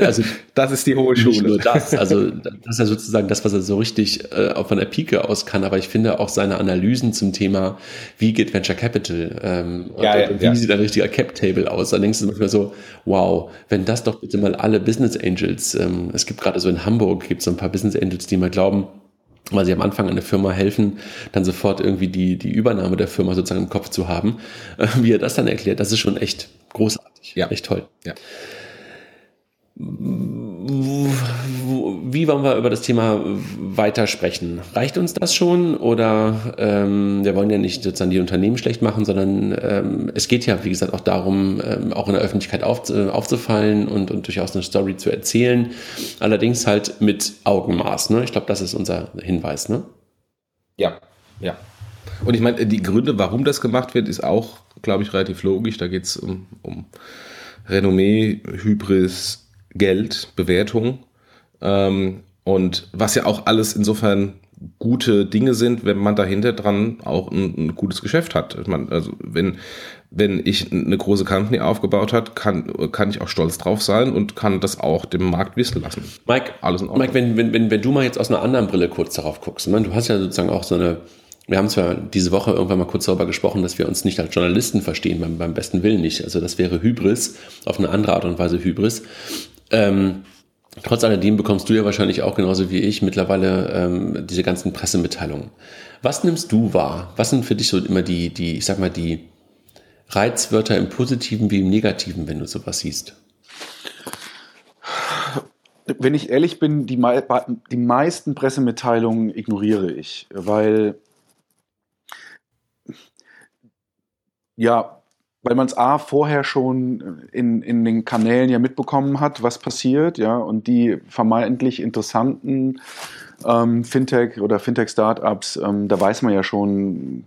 also [LAUGHS] das ist die hohe Schule. Nur das, also das ist ja sozusagen das, was er so richtig äh, von der Pike aus kann, aber ich finde auch seine Analysen zum Thema, wie geht Venture Capital, ähm, ja, ja, wie ja. sieht ein richtiger Cap Table aus, da denkst du manchmal so, wow, wenn das doch bitte mal alle Business Angels, ähm, es gibt gerade so in Hamburg, gibt es so ein paar Business Angels, die mal glauben, weil sie am Anfang einer Firma helfen, dann sofort irgendwie die, die Übernahme der Firma sozusagen im Kopf zu haben. Äh, wie er das dann erklärt, das ist schon echt großartig, ja. echt toll. Ja. Wie wollen wir über das Thema weitersprechen? Reicht uns das schon oder ähm, wir wollen ja nicht sozusagen die Unternehmen schlecht machen, sondern ähm, es geht ja, wie gesagt, auch darum, ähm, auch in der Öffentlichkeit auf, äh, aufzufallen und, und durchaus eine Story zu erzählen. Allerdings halt mit Augenmaß. Ne? Ich glaube, das ist unser Hinweis. Ne? Ja, ja. Und ich meine, die Gründe, warum das gemacht wird, ist auch, glaube ich, relativ logisch. Da geht es um, um Renommee, Hybris, Geld, Bewertung. Ähm, und was ja auch alles insofern gute Dinge sind, wenn man dahinter dran auch ein, ein gutes Geschäft hat. Meine, also wenn, wenn ich eine große Company aufgebaut hat, kann, kann ich auch stolz drauf sein und kann das auch dem Markt wissen lassen. Mike, Alles in Mike wenn, wenn, wenn, wenn du mal jetzt aus einer anderen Brille kurz darauf guckst, ne? du hast ja sozusagen auch so eine, wir haben zwar diese Woche irgendwann mal kurz darüber gesprochen, dass wir uns nicht als Journalisten verstehen, beim, beim besten Willen nicht. Also das wäre Hybris, auf eine andere Art und Weise Hybris. Ähm, trotz alledem bekommst du ja wahrscheinlich auch genauso wie ich mittlerweile ähm, diese ganzen Pressemitteilungen. Was nimmst du wahr? Was sind für dich so immer die, die, ich sag mal, die Reizwörter im Positiven wie im Negativen, wenn du sowas siehst? Wenn ich ehrlich bin, die, die meisten Pressemitteilungen ignoriere ich, weil ja, weil man es A vorher schon in, in den Kanälen ja mitbekommen hat, was passiert, ja, und die vermeintlich interessanten ähm, Fintech oder Fintech-Startups, ähm, da weiß man ja schon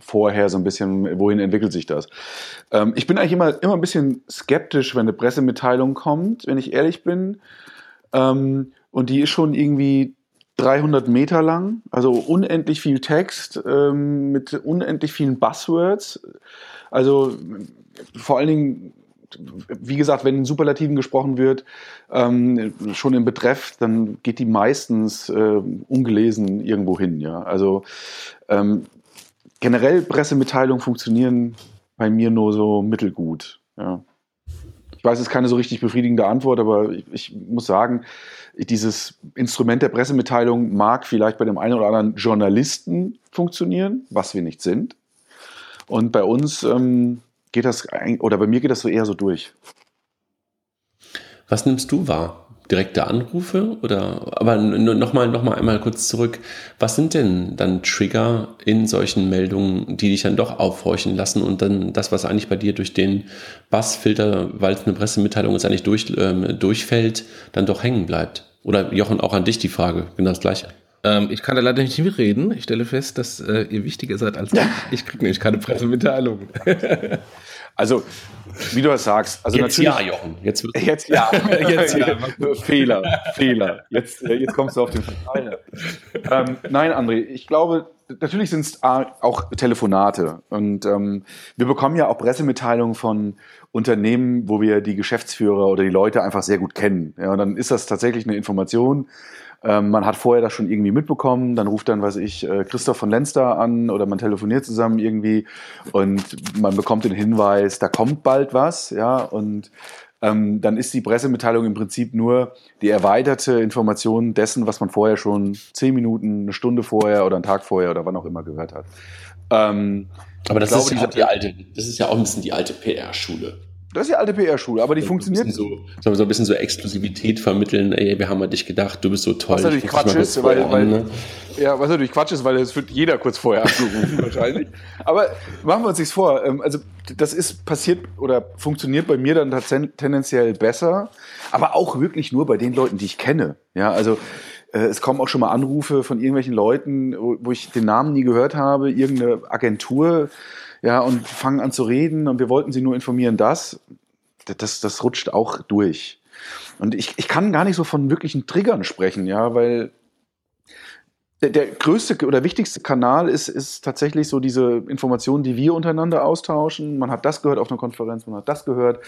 vorher so ein bisschen, wohin entwickelt sich das. Ähm, ich bin eigentlich immer, immer ein bisschen skeptisch, wenn eine Pressemitteilung kommt, wenn ich ehrlich bin. Ähm, und die ist schon irgendwie 300 Meter lang, also unendlich viel Text ähm, mit unendlich vielen Buzzwords. Also vor allen Dingen, wie gesagt, wenn in Superlativen gesprochen wird, ähm, schon im Betreff, dann geht die meistens äh, ungelesen irgendwo hin. Ja? Also ähm, generell Pressemitteilungen funktionieren bei mir nur so mittelgut. Ja. Ich weiß, es ist keine so richtig befriedigende Antwort, aber ich, ich muss sagen, dieses Instrument der Pressemitteilung mag vielleicht bei dem einen oder anderen Journalisten funktionieren, was wir nicht sind. Und bei uns ähm, geht das, oder bei mir geht das so eher so durch. Was nimmst du wahr? Direkte Anrufe oder aber nochmal noch mal einmal kurz zurück. Was sind denn dann Trigger in solchen Meldungen, die dich dann doch aufhorchen lassen und dann das, was eigentlich bei dir durch den Bassfilter, weil es eine Pressemitteilung ist, eigentlich durch, ähm, durchfällt, dann doch hängen bleibt? Oder Jochen, auch an dich die Frage, genau das gleiche. Ähm, ich kann da leider nicht mitreden. Ich stelle fest, dass äh, ihr wichtiger seid als [LAUGHS] ich. Ich kriege nämlich keine Pressemitteilung. [LAUGHS] also, wie du das sagst. Also jetzt natürlich, ja, Jochen. Jetzt, jetzt ja. [LAUGHS] jetzt ja. [LAUGHS] Fehler, Fehler. Jetzt, äh, jetzt kommst du auf den Fall. ähm, nein, André, ich glaube, natürlich sind es auch Telefonate. Und ähm, wir bekommen ja auch Pressemitteilungen von Unternehmen, wo wir die Geschäftsführer oder die Leute einfach sehr gut kennen. Ja, und dann ist das tatsächlich eine Information, ähm, man hat vorher das schon irgendwie mitbekommen, dann ruft dann, weiß ich, äh, Christoph von Lenster an oder man telefoniert zusammen irgendwie und man bekommt den Hinweis, da kommt bald was, ja, und ähm, dann ist die Pressemitteilung im Prinzip nur die erweiterte Information dessen, was man vorher schon zehn Minuten, eine Stunde vorher oder einen Tag vorher oder wann auch immer gehört hat. Ähm, aber das, glaube, ist ja die alte, das ist ja auch ein bisschen die alte PR-Schule. Das ist die alte PR-Schule, aber die so funktioniert. So, so ein bisschen so Exklusivität vermitteln, ey, wir haben an dich gedacht, du bist so toll. Was natürlich Quatsch ist, weil, weil, ne? ja, was natürlich Quatsch ist, weil es wird jeder kurz vorher angerufen [LAUGHS] wahrscheinlich. Aber machen wir uns nichts vor. Ähm, also das ist passiert oder funktioniert bei mir dann tendenziell besser, aber auch wirklich nur bei den Leuten, die ich kenne. Ja, also äh, es kommen auch schon mal Anrufe von irgendwelchen Leuten, wo ich den Namen nie gehört habe, irgendeine Agentur ja, und fangen an zu reden und wir wollten sie nur informieren, das, das, das rutscht auch durch. Und ich, ich kann gar nicht so von wirklichen Triggern sprechen, ja, weil der, der größte oder wichtigste Kanal ist, ist tatsächlich so diese Informationen, die wir untereinander austauschen. Man hat das gehört auf einer Konferenz, man hat das gehört.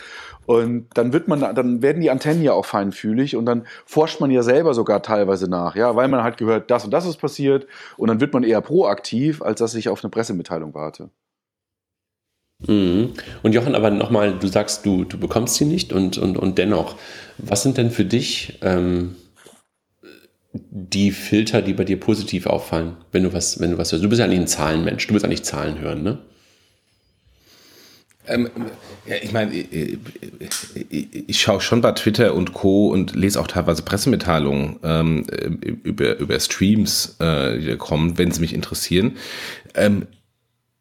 Und dann wird man, dann werden die Antennen ja auch feinfühlig und dann forscht man ja selber sogar teilweise nach, ja, weil man halt gehört, das und das ist passiert und dann wird man eher proaktiv, als dass ich auf eine Pressemitteilung warte. Mhm. Und Jochen, aber nochmal, du sagst, du, du bekommst sie nicht und, und, und dennoch, was sind denn für dich ähm, die Filter, die bei dir positiv auffallen, wenn du was, wenn du was hörst? Du bist ja eigentlich ein Zahlenmensch, du willst eigentlich Zahlen hören, ne? Ähm, ja, ich meine, ich, ich, ich, schaue schon bei Twitter und Co. und lese auch teilweise Pressemitteilungen ähm, über, über Streams, äh, die kommen, wenn sie mich interessieren. Ähm,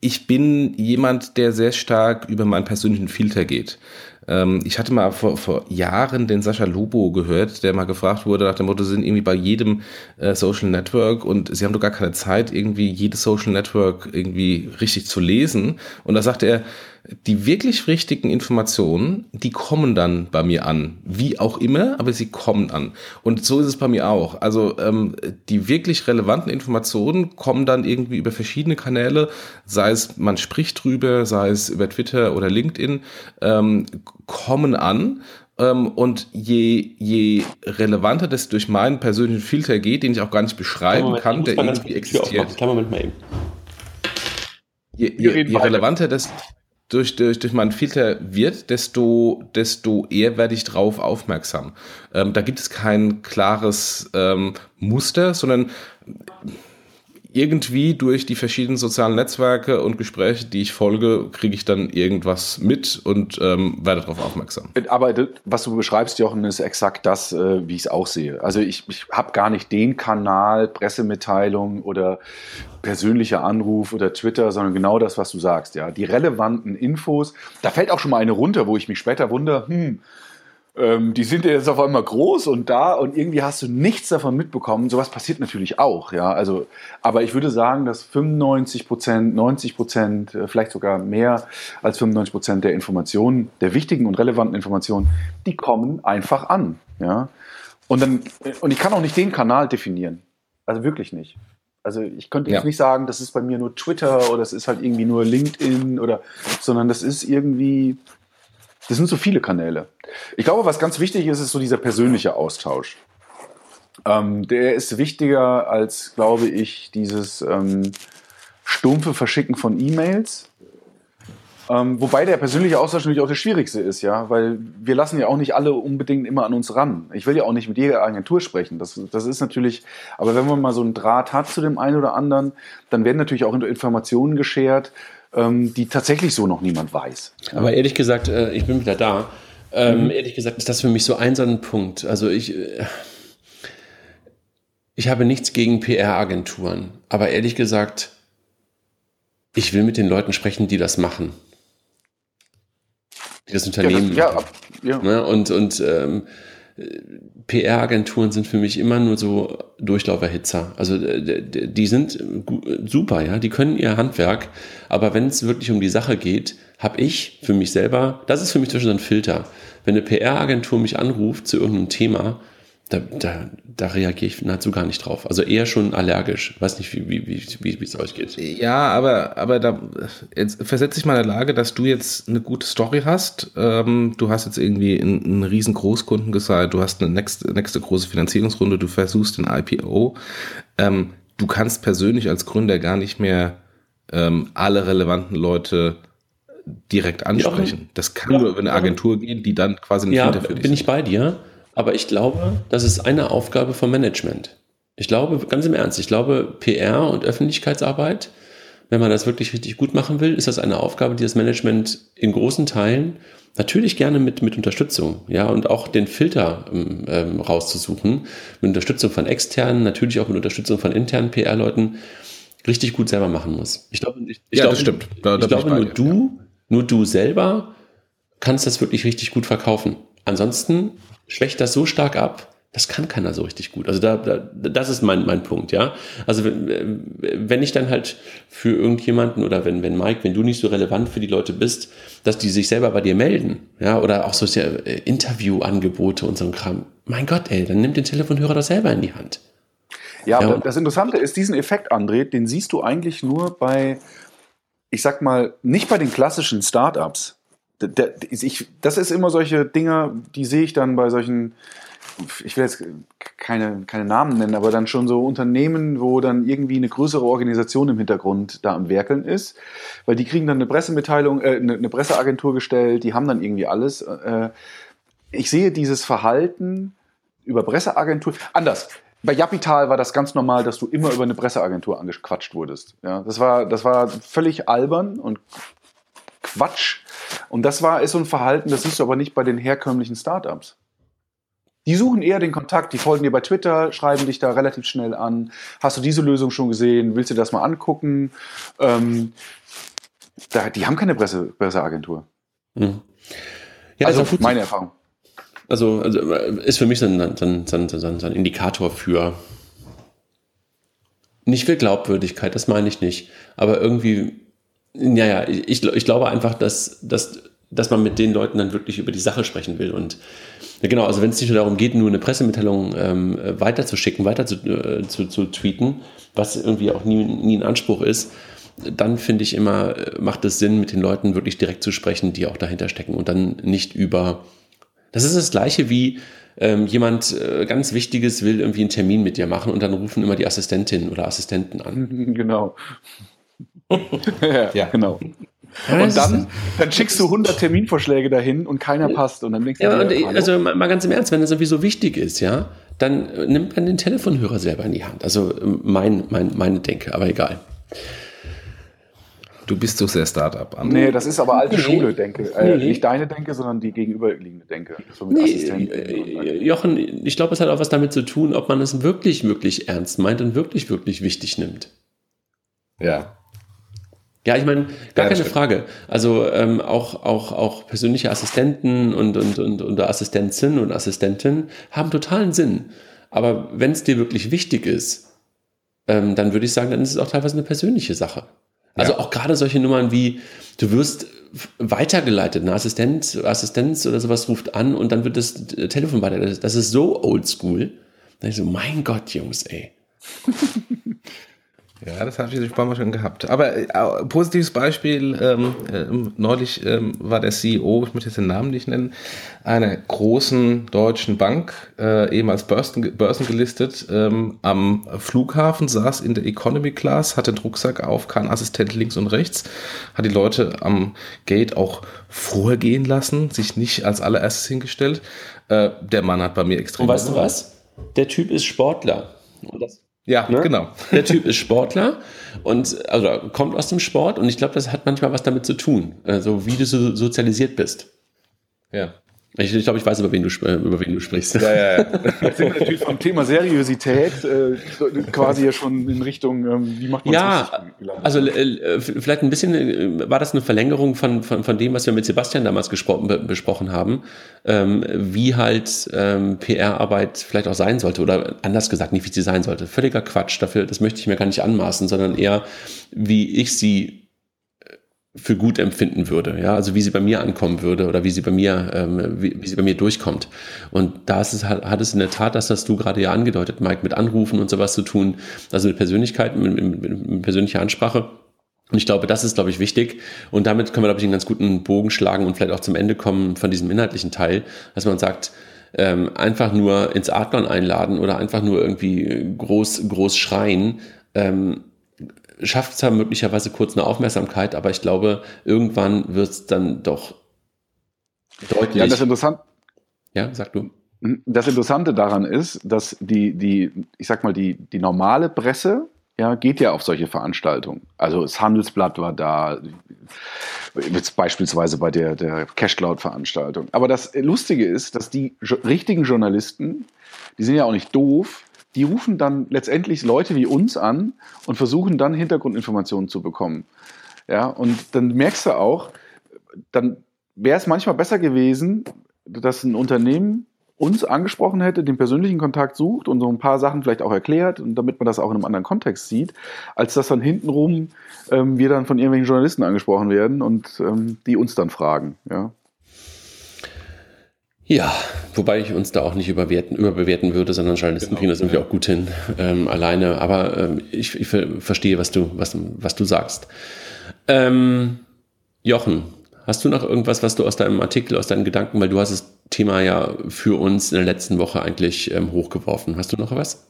ich bin jemand, der sehr stark über meinen persönlichen Filter geht. Ähm, ich hatte mal vor, vor Jahren den Sascha Lobo gehört, der mal gefragt wurde nach dem Motto, sie sind irgendwie bei jedem äh, Social Network und sie haben doch gar keine Zeit, irgendwie jedes Social Network irgendwie richtig zu lesen. Und da sagte er, die wirklich richtigen Informationen, die kommen dann bei mir an. Wie auch immer, aber sie kommen an. Und so ist es bei mir auch. Also ähm, die wirklich relevanten Informationen kommen dann irgendwie über verschiedene Kanäle, sei es man spricht drüber, sei es über Twitter oder LinkedIn, ähm, kommen an. Ähm, und je, je relevanter das durch meinen persönlichen Filter geht, den ich auch gar nicht beschreiben Moment, kann, der irgendwie existiert. Moment mal eben. Je, je, je relevanter das durch, durch, durch meinen Filter wird, desto, desto eher werde ich drauf aufmerksam. Ähm, da gibt es kein klares ähm, Muster, sondern irgendwie durch die verschiedenen sozialen Netzwerke und Gespräche, die ich folge, kriege ich dann irgendwas mit und ähm, werde darauf aufmerksam. Aber was du beschreibst, Jochen, ist exakt das, äh, wie ich es auch sehe. Also ich, ich habe gar nicht den Kanal, Pressemitteilung oder persönlicher Anruf oder Twitter, sondern genau das, was du sagst. Ja, die relevanten Infos. Da fällt auch schon mal eine runter, wo ich mich später wundere, hm, ähm, die sind ja jetzt auf einmal groß und da und irgendwie hast du nichts davon mitbekommen. Sowas passiert natürlich auch, ja. Also, aber ich würde sagen, dass 95 Prozent, 90 Prozent, äh, vielleicht sogar mehr als 95 Prozent der Informationen, der wichtigen und relevanten Informationen, die kommen einfach an, ja. Und dann, und ich kann auch nicht den Kanal definieren. Also wirklich nicht. Also ich könnte jetzt ja. nicht sagen, das ist bei mir nur Twitter oder das ist halt irgendwie nur LinkedIn oder, sondern das ist irgendwie das sind so viele Kanäle. Ich glaube, was ganz wichtig ist, ist so dieser persönliche Austausch. Ähm, der ist wichtiger als, glaube ich, dieses ähm, stumpfe Verschicken von E-Mails. Ähm, wobei der persönliche Austausch natürlich auch der schwierigste ist, ja, weil wir lassen ja auch nicht alle unbedingt immer an uns ran. Ich will ja auch nicht mit jeder Agentur sprechen. Das, das ist natürlich, aber wenn man mal so einen Draht hat zu dem einen oder anderen, dann werden natürlich auch Informationen geschert, ähm, die tatsächlich so noch niemand weiß. Aber ehrlich gesagt, äh, ich bin wieder da. Ähm, mhm. Ehrlich gesagt ist das für mich so ein so ein Punkt. Also ich, äh, ich habe nichts gegen PR-Agenturen, aber ehrlich gesagt, ich will mit den Leuten sprechen, die das machen. Die das Unternehmen ja, das, ja, ja. Ne? Und, und ähm, PR-Agenturen sind für mich immer nur so Durchlauferhitzer. Also äh, die sind super, ja, die können ihr Handwerk, aber wenn es wirklich um die Sache geht, habe ich für mich selber, das ist für mich zum Beispiel ein Filter. Wenn eine PR-Agentur mich anruft zu irgendeinem Thema, da, da, da reagiere ich nahezu gar nicht drauf. Also eher schon allergisch. Weiß nicht, wie, wie, wie, wie es euch geht. Ja, aber, aber da jetzt versetze ich mal in der Lage, dass du jetzt eine gute Story hast. Ähm, du hast jetzt irgendwie einen, einen riesen Großkunden gesagt, du hast eine nächste, nächste große Finanzierungsrunde, du versuchst den IPO. Ähm, du kannst persönlich als Gründer gar nicht mehr ähm, alle relevanten Leute direkt ansprechen. Das kann nur über eine Agentur gehen, die dann quasi nicht ja, dich bin ich bei dir. Aber ich glaube, das ist eine Aufgabe vom Management. Ich glaube, ganz im Ernst, ich glaube, PR und Öffentlichkeitsarbeit, wenn man das wirklich richtig gut machen will, ist das eine Aufgabe, die das Management in großen Teilen natürlich gerne mit, mit Unterstützung, ja, und auch den Filter ähm, ähm rauszusuchen, mit Unterstützung von externen, natürlich auch mit Unterstützung von internen PR-Leuten, richtig gut selber machen muss. Ich glaube, ich, ich ja, glaube, das stimmt. Da, ich glaube, nur dir, du, nur du selber kannst das wirklich richtig gut verkaufen. Ansonsten schwächt das so stark ab, das kann keiner so richtig gut. Also da, da das ist mein, mein Punkt, ja. Also wenn, ich dann halt für irgendjemanden oder wenn, wenn Mike, wenn du nicht so relevant für die Leute bist, dass die sich selber bei dir melden, ja, oder auch so äh, Interviewangebote und so ein Kram. Mein Gott, ey, dann nimm den Telefonhörer doch selber in die Hand. Ja, ja das Interessante ist, diesen Effekt, André, den siehst du eigentlich nur bei, ich sag mal, nicht bei den klassischen Startups. Das ist immer solche Dinge, die sehe ich dann bei solchen ich will jetzt keine, keine Namen nennen, aber dann schon so Unternehmen, wo dann irgendwie eine größere Organisation im Hintergrund da am Werkeln ist, weil die kriegen dann eine Pressemitteilung, äh, eine, Presseagentur gestellt, die haben dann irgendwie alles. Äh, ich sehe dieses Verhalten über Presseagentur anders. Bei Japital war das ganz normal, dass du immer über eine Presseagentur angequatscht wurdest. Ja, das war, das war völlig albern und Quatsch. Und das war, ist so ein Verhalten, das siehst du aber nicht bei den herkömmlichen Startups. Die suchen eher den Kontakt, die folgen dir bei Twitter, schreiben dich da relativ schnell an. Hast du diese Lösung schon gesehen? Willst du das mal angucken? Ähm, da, die haben keine Presse, Presseagentur. Mhm. Ja, also meine Erfahrung. Also, also, ist für mich so ein, so, ein, so, ein, so ein Indikator für nicht für Glaubwürdigkeit, das meine ich nicht. Aber irgendwie, naja, ich, ich glaube einfach, dass, dass, dass man mit den Leuten dann wirklich über die Sache sprechen will. Und genau, also wenn es nicht nur darum geht, nur eine Pressemitteilung ähm, weiterzuschicken, weiter zu, äh, zu, zu, tweeten, was irgendwie auch nie, nie ein Anspruch ist, dann finde ich immer, äh, macht es Sinn, mit den Leuten wirklich direkt zu sprechen, die auch dahinter stecken und dann nicht über. Das ist das Gleiche wie ähm, jemand äh, ganz Wichtiges will irgendwie einen Termin mit dir machen und dann rufen immer die Assistentin oder Assistenten an. [LAUGHS] Genau. [LAUGHS] ja, genau. Und dann, dann schickst du 100 Terminvorschläge dahin und keiner passt. Und dann denkst du, ja, dir, und, also mal ganz im Ernst, wenn das irgendwie so wichtig ist, ja, dann nimmt man den Telefonhörer selber in die Hand. Also mein, mein, meine Denke, aber egal. Du bist so sehr Startup an. Nee, das ist aber alte nee. Schule, denke. Äh, nee. Nicht deine Denke, sondern die gegenüberliegende Denke. So nee, äh, Jochen, ich glaube, es hat auch was damit zu tun, ob man es wirklich, wirklich ernst meint und wirklich, wirklich wichtig nimmt. Ja. Ja, ich meine, gar ja, keine stimmt. Frage. Also ähm, auch, auch, auch persönliche Assistenten und, und, und, und Assistenzen und Assistenten haben totalen Sinn. Aber wenn es dir wirklich wichtig ist, ähm, dann würde ich sagen, dann ist es auch teilweise eine persönliche Sache. Also ja. auch gerade solche Nummern wie, du wirst weitergeleitet, eine Assistent, Assistenz oder sowas ruft an und dann wird das Telefon weitergeleitet. Das ist so oldschool. Da ich so, mein Gott, Jungs, ey. [LAUGHS] Ja, das habe ich ein paar Mal schon gehabt. Aber äh, positives Beispiel, ähm, äh, neulich ähm, war der CEO, ich möchte jetzt den Namen nicht nennen, einer großen deutschen Bank, äh, ehemals Börsen, Börsen gelistet, ähm, am Flughafen, saß in der Economy Class, hatte den Rucksack auf, kein Assistent links und rechts, hat die Leute am Gate auch vorgehen lassen, sich nicht als allererstes hingestellt. Äh, der Mann hat bei mir extrem... Und weißt du was? Der Typ ist Sportler. Und das ja, ne? genau. Der Typ ist Sportler und also kommt aus dem Sport und ich glaube, das hat manchmal was damit zu tun, also wie du so sozialisiert bist. Ja. Ich, ich glaube, ich weiß, über wen, du, über wen du sprichst. Ja, ja, ja. [LAUGHS] Jetzt sind wir natürlich vom Thema Seriosität äh, quasi ja schon in Richtung, ähm, wie macht man ja, Also äh, vielleicht ein bisschen äh, war das eine Verlängerung von, von, von dem, was wir mit Sebastian damals gesprochen, besprochen haben, ähm, wie halt ähm, PR-Arbeit vielleicht auch sein sollte oder anders gesagt, nicht wie sie sein sollte. Völliger Quatsch. Dafür, das möchte ich mir gar nicht anmaßen, sondern eher, wie ich sie für gut empfinden würde, ja, also wie sie bei mir ankommen würde oder wie sie bei mir, ähm, wie, wie sie bei mir durchkommt. Und da ist es, hat, hat es in der Tat, das hast du gerade ja angedeutet, Mike, mit Anrufen und sowas zu tun, also mit Persönlichkeit, mit, mit, mit persönlicher Ansprache. Und ich glaube, das ist, glaube ich, wichtig. Und damit können wir, glaube ich, einen ganz guten Bogen schlagen und vielleicht auch zum Ende kommen von diesem inhaltlichen Teil, dass man sagt, ähm, einfach nur ins Adlon einladen oder einfach nur irgendwie groß, groß schreien, ähm, schafft zwar möglicherweise kurz eine Aufmerksamkeit, aber ich glaube, irgendwann wird es dann doch deutlich. Ja, das interessant. Ja, sag du. Das Interessante daran ist, dass die, die, ich sag mal, die, die normale Presse, ja, geht ja auf solche Veranstaltungen. Also das Handelsblatt war da, jetzt beispielsweise bei der, der Cashcloud-Veranstaltung. Aber das Lustige ist, dass die richtigen Journalisten, die sind ja auch nicht doof, die rufen dann letztendlich Leute wie uns an und versuchen dann Hintergrundinformationen zu bekommen. Ja, und dann merkst du auch, dann wäre es manchmal besser gewesen, dass ein Unternehmen uns angesprochen hätte, den persönlichen Kontakt sucht und so ein paar Sachen vielleicht auch erklärt, und damit man das auch in einem anderen Kontext sieht, als dass dann hintenrum ähm, wir dann von irgendwelchen Journalisten angesprochen werden und ähm, die uns dann fragen. Ja. Ja, wobei ich uns da auch nicht überwerten, überbewerten würde, sondern Journalisten genau, kriegen das irgendwie ja. auch gut hin, ähm, alleine. Aber ähm, ich, ich, verstehe, was du, was, was du sagst. Ähm, Jochen, hast du noch irgendwas, was du aus deinem Artikel, aus deinen Gedanken, weil du hast das Thema ja für uns in der letzten Woche eigentlich ähm, hochgeworfen. Hast du noch was?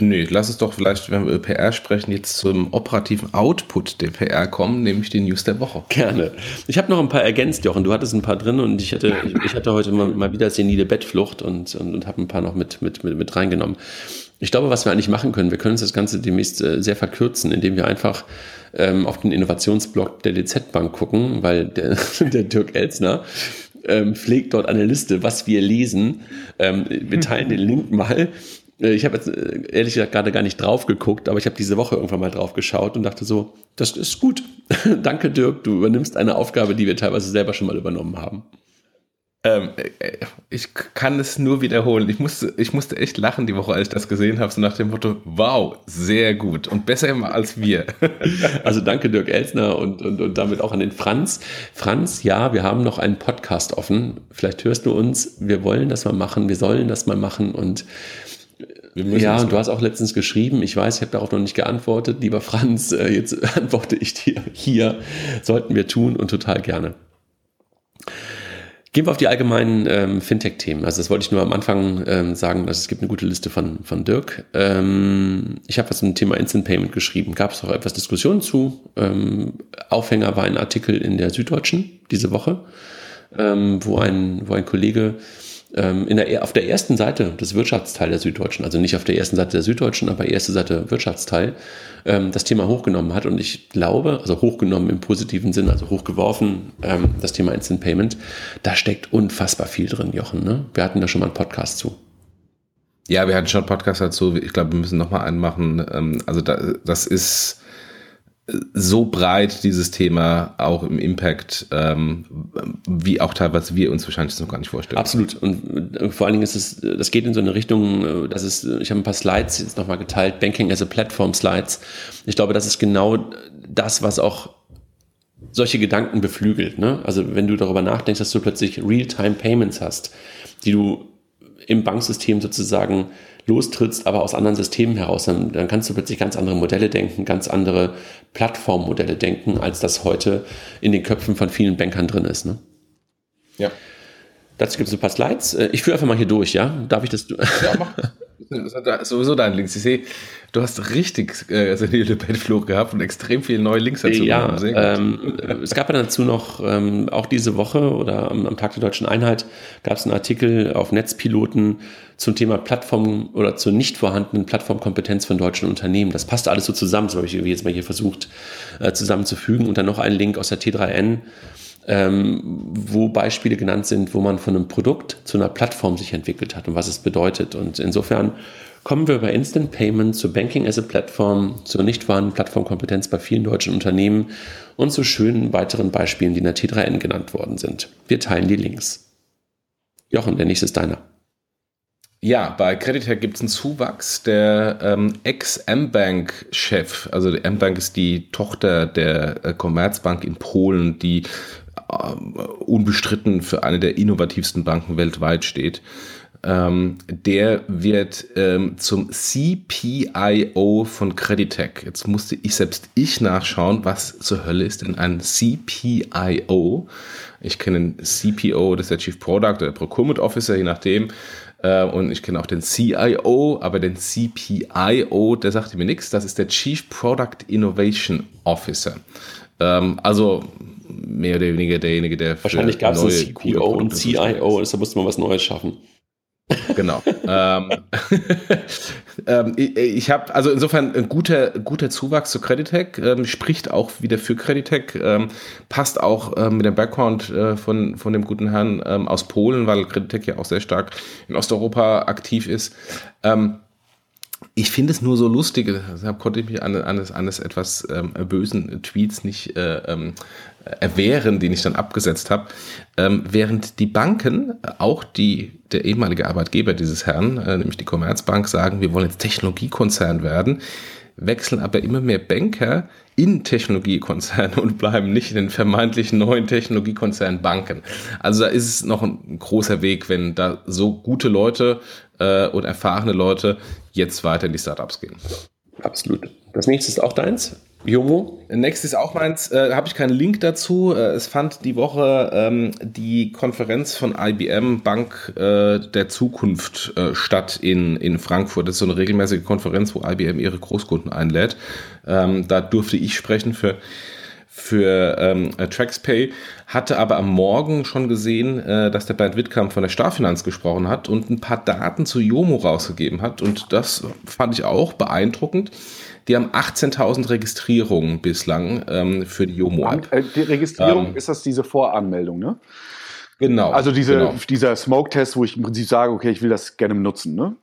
Nö, lass es doch vielleicht, wenn wir über PR sprechen, jetzt zum operativen Output der PR kommen, nämlich die News der Woche. Gerne. Ich habe noch ein paar ergänzt, Jochen. Du hattest ein paar drin und ich hatte, ich hatte heute mal, mal wieder senile Bettflucht und, und, und habe ein paar noch mit, mit, mit, mit reingenommen. Ich glaube, was wir eigentlich machen können, wir können uns das Ganze demnächst äh, sehr verkürzen, indem wir einfach ähm, auf den Innovationsblog der DZ Bank gucken, weil der, [LAUGHS] der Dirk Elsner ähm, pflegt dort eine Liste, was wir lesen. Ähm, wir teilen den Link mal. Äh, ich habe jetzt äh, ehrlich gesagt gerade gar nicht drauf geguckt, aber ich habe diese Woche irgendwann mal drauf geschaut und dachte so, das ist gut. [LAUGHS] Danke, Dirk, du übernimmst eine Aufgabe, die wir teilweise selber schon mal übernommen haben. Ähm, äh, ich kann es nur wiederholen. Ich musste, ich musste echt lachen die Woche, als ich das gesehen habe, so nach dem Motto, wow, sehr gut und besser immer als wir. [LAUGHS] Also danke Dirk Elsner und, und, und damit auch an den Franz. Franz, ja, wir haben noch einen Podcast offen. Vielleicht hörst du uns. Wir wollen das mal machen, wir sollen das mal machen und ja, und du hast auch letztens geschrieben, ich weiß, ich habe darauf noch nicht geantwortet. Lieber Franz, äh, jetzt [LAUGHS] antworte ich dir hier. Sollten wir tun und total gerne. Gehen wir auf die allgemeinen ähm, Fintech-Themen. Also das wollte ich nur am Anfang ähm, sagen, dass es gibt eine gute Liste von, von Dirk. Ähm, ich habe was zum Thema Instant Payment geschrieben. Gab es auch etwas Diskussionen zu. Ähm, Aufhänger war ein Artikel in der Süddeutschen diese Woche, ähm, wo, ein, wo ein Kollege der, auf der ersten Seite des Wirtschaftsteils der Süddeutschen, also nicht auf der ersten Seite der Süddeutschen, aber erste Seite Wirtschaftsteil, ähm, das Thema hochgenommen hat. Und ich glaube, also hochgenommen im positiven Sinn, also hochgeworfen, ähm, das Thema Instant Payment, da steckt unfassbar viel drin, Jochen. Ne? Wir hatten da schon mal einen Podcast zu. Ja, wir hatten schon einen Podcast dazu. Ich glaube, wir müssen noch mal einen machen. Ähm, also da, das ist so breit dieses Thema auch im Impact, ähm, wie auch teilweise wir uns wahrscheinlich noch gar nicht vorstellen. Absolut. Und äh, vor allen Dingen ist es, das geht in so eine Richtung, äh, das ist, ich habe ein paar Slides jetzt nochmal geteilt, Banking as a Platform Slides. Ich glaube, das ist genau das, was auch solche Gedanken beflügelt. Ne? Also wenn du darüber nachdenkst, dass du plötzlich Real-Time Payments hast, die du im Banksystem sozusagen lostrittst, aber aus anderen Systemen heraus, dann, dann kannst du plötzlich ganz andere Modelle denken, ganz andere Plattformmodelle denken, als das heute in den Köpfen von vielen Bankern drin ist. Ne? Ja. Dazu gibt es ein paar Slides. Äh, ich führe einfach mal hier durch, ja? Darf ich das? Ja, mach. [LAUGHS] Sowieso dein Links. Ich sehe, du hast richtig äh, senile Bettflug gehabt und extrem viele neue Links dazu. Ja, ähm, es gab ja dazu noch, ähm, auch diese Woche oder am, am Tag der Deutschen Einheit, gab es einen Artikel auf Netzpiloten zum Thema Plattform oder zur nicht vorhandenen Plattformkompetenz von deutschen Unternehmen. Das passt alles so zusammen, das habe ich jetzt mal hier versucht äh, zusammenzufügen. Und dann noch ein Link aus der T3N ähm, wo Beispiele genannt sind, wo man von einem Produkt zu einer Plattform sich entwickelt hat und was es bedeutet. Und insofern kommen wir bei Instant Payment zu Banking as a Platform, zur nicht vorhandenen Plattformkompetenz bei vielen deutschen Unternehmen und zu schönen weiteren Beispielen, die in der T3N genannt worden sind. Wir teilen die Links. Jochen, der nächste ist deiner. Ja, bei Creditec gibt es einen Zuwachs. Der ähm, Ex-M-Bank-Chef, also der M-Bank ist die Tochter der äh, Commerzbank in Polen, die unbestritten für eine der innovativsten Banken weltweit steht. Ähm, der wird ähm, zum CPIO von Creditec. Jetzt musste ich selbst ich nachschauen, was zur Hölle ist denn ein CPIO? Ich kenne einen CPO, das ist der Chief Product oder Procurement Officer, je nachdem. Äh, und ich kenne auch den CIO, aber den CPIO, der sagte mir nichts. Das ist der Chief Product Innovation Officer. Ähm, also mehr oder weniger derjenige, der Wahrscheinlich gab es ein CPO und CIO, deshalb musste man was Neues schaffen. Genau. [LAUGHS] ähm, [LAUGHS] ähm, ich, ich habe also insofern ein guter, guter Zuwachs zu Creditec, ähm, spricht auch wieder für Creditec, ähm, passt auch ähm, mit dem Background äh, von, von dem guten Herrn ähm, aus Polen, weil Creditec ja auch sehr stark in Osteuropa aktiv ist. Ich finde es nur so lustig, deshalb konnte ich mich eines, eines etwas ähm, bösen Tweets nicht äh, erwehren, den ich dann abgesetzt habe. Ähm, während die Banken, auch die, der ehemalige Arbeitgeber dieses Herrn, äh, nämlich die Commerzbank, sagen, wir wollen jetzt Technologiekonzern werden, wechseln aber immer mehr Banker in Technologiekonzerne [LAUGHS] und bleiben nicht in den vermeintlich neuen Technologiekonzernen Banken. Also da ist es noch ein großer Weg, wenn da so gute Leute äh, und erfahrene Leute jetzt weiter in die Startups gehen. Absolut. Das nächste ist auch deins. Jomo? Nächstes auch meins, äh, habe ich keinen Link dazu. Äh, es fand die Woche ähm, die Konferenz von IBM Bank äh, der Zukunft äh, statt in, in Frankfurt. Das ist so eine regelmäßige Konferenz, wo IBM ihre Großkunden einlädt. Ähm, da durfte ich sprechen für für ähm, TraxPay, hatte aber am Morgen schon gesehen, äh, dass der Bernd Wittkamp von der Starfinanz gesprochen hat und ein paar Daten zu Jomo rausgegeben hat. Und das fand ich auch beeindruckend. Die haben 18.000 Registrierungen bislang ähm, für die Jomo-App. Äh, die Registrierung ähm, ist das diese Voranmeldung, ne? Genau. Also diese, genau. dieser Smoke-Test, wo ich im Prinzip sage, okay, ich will das gerne benutzen, ne?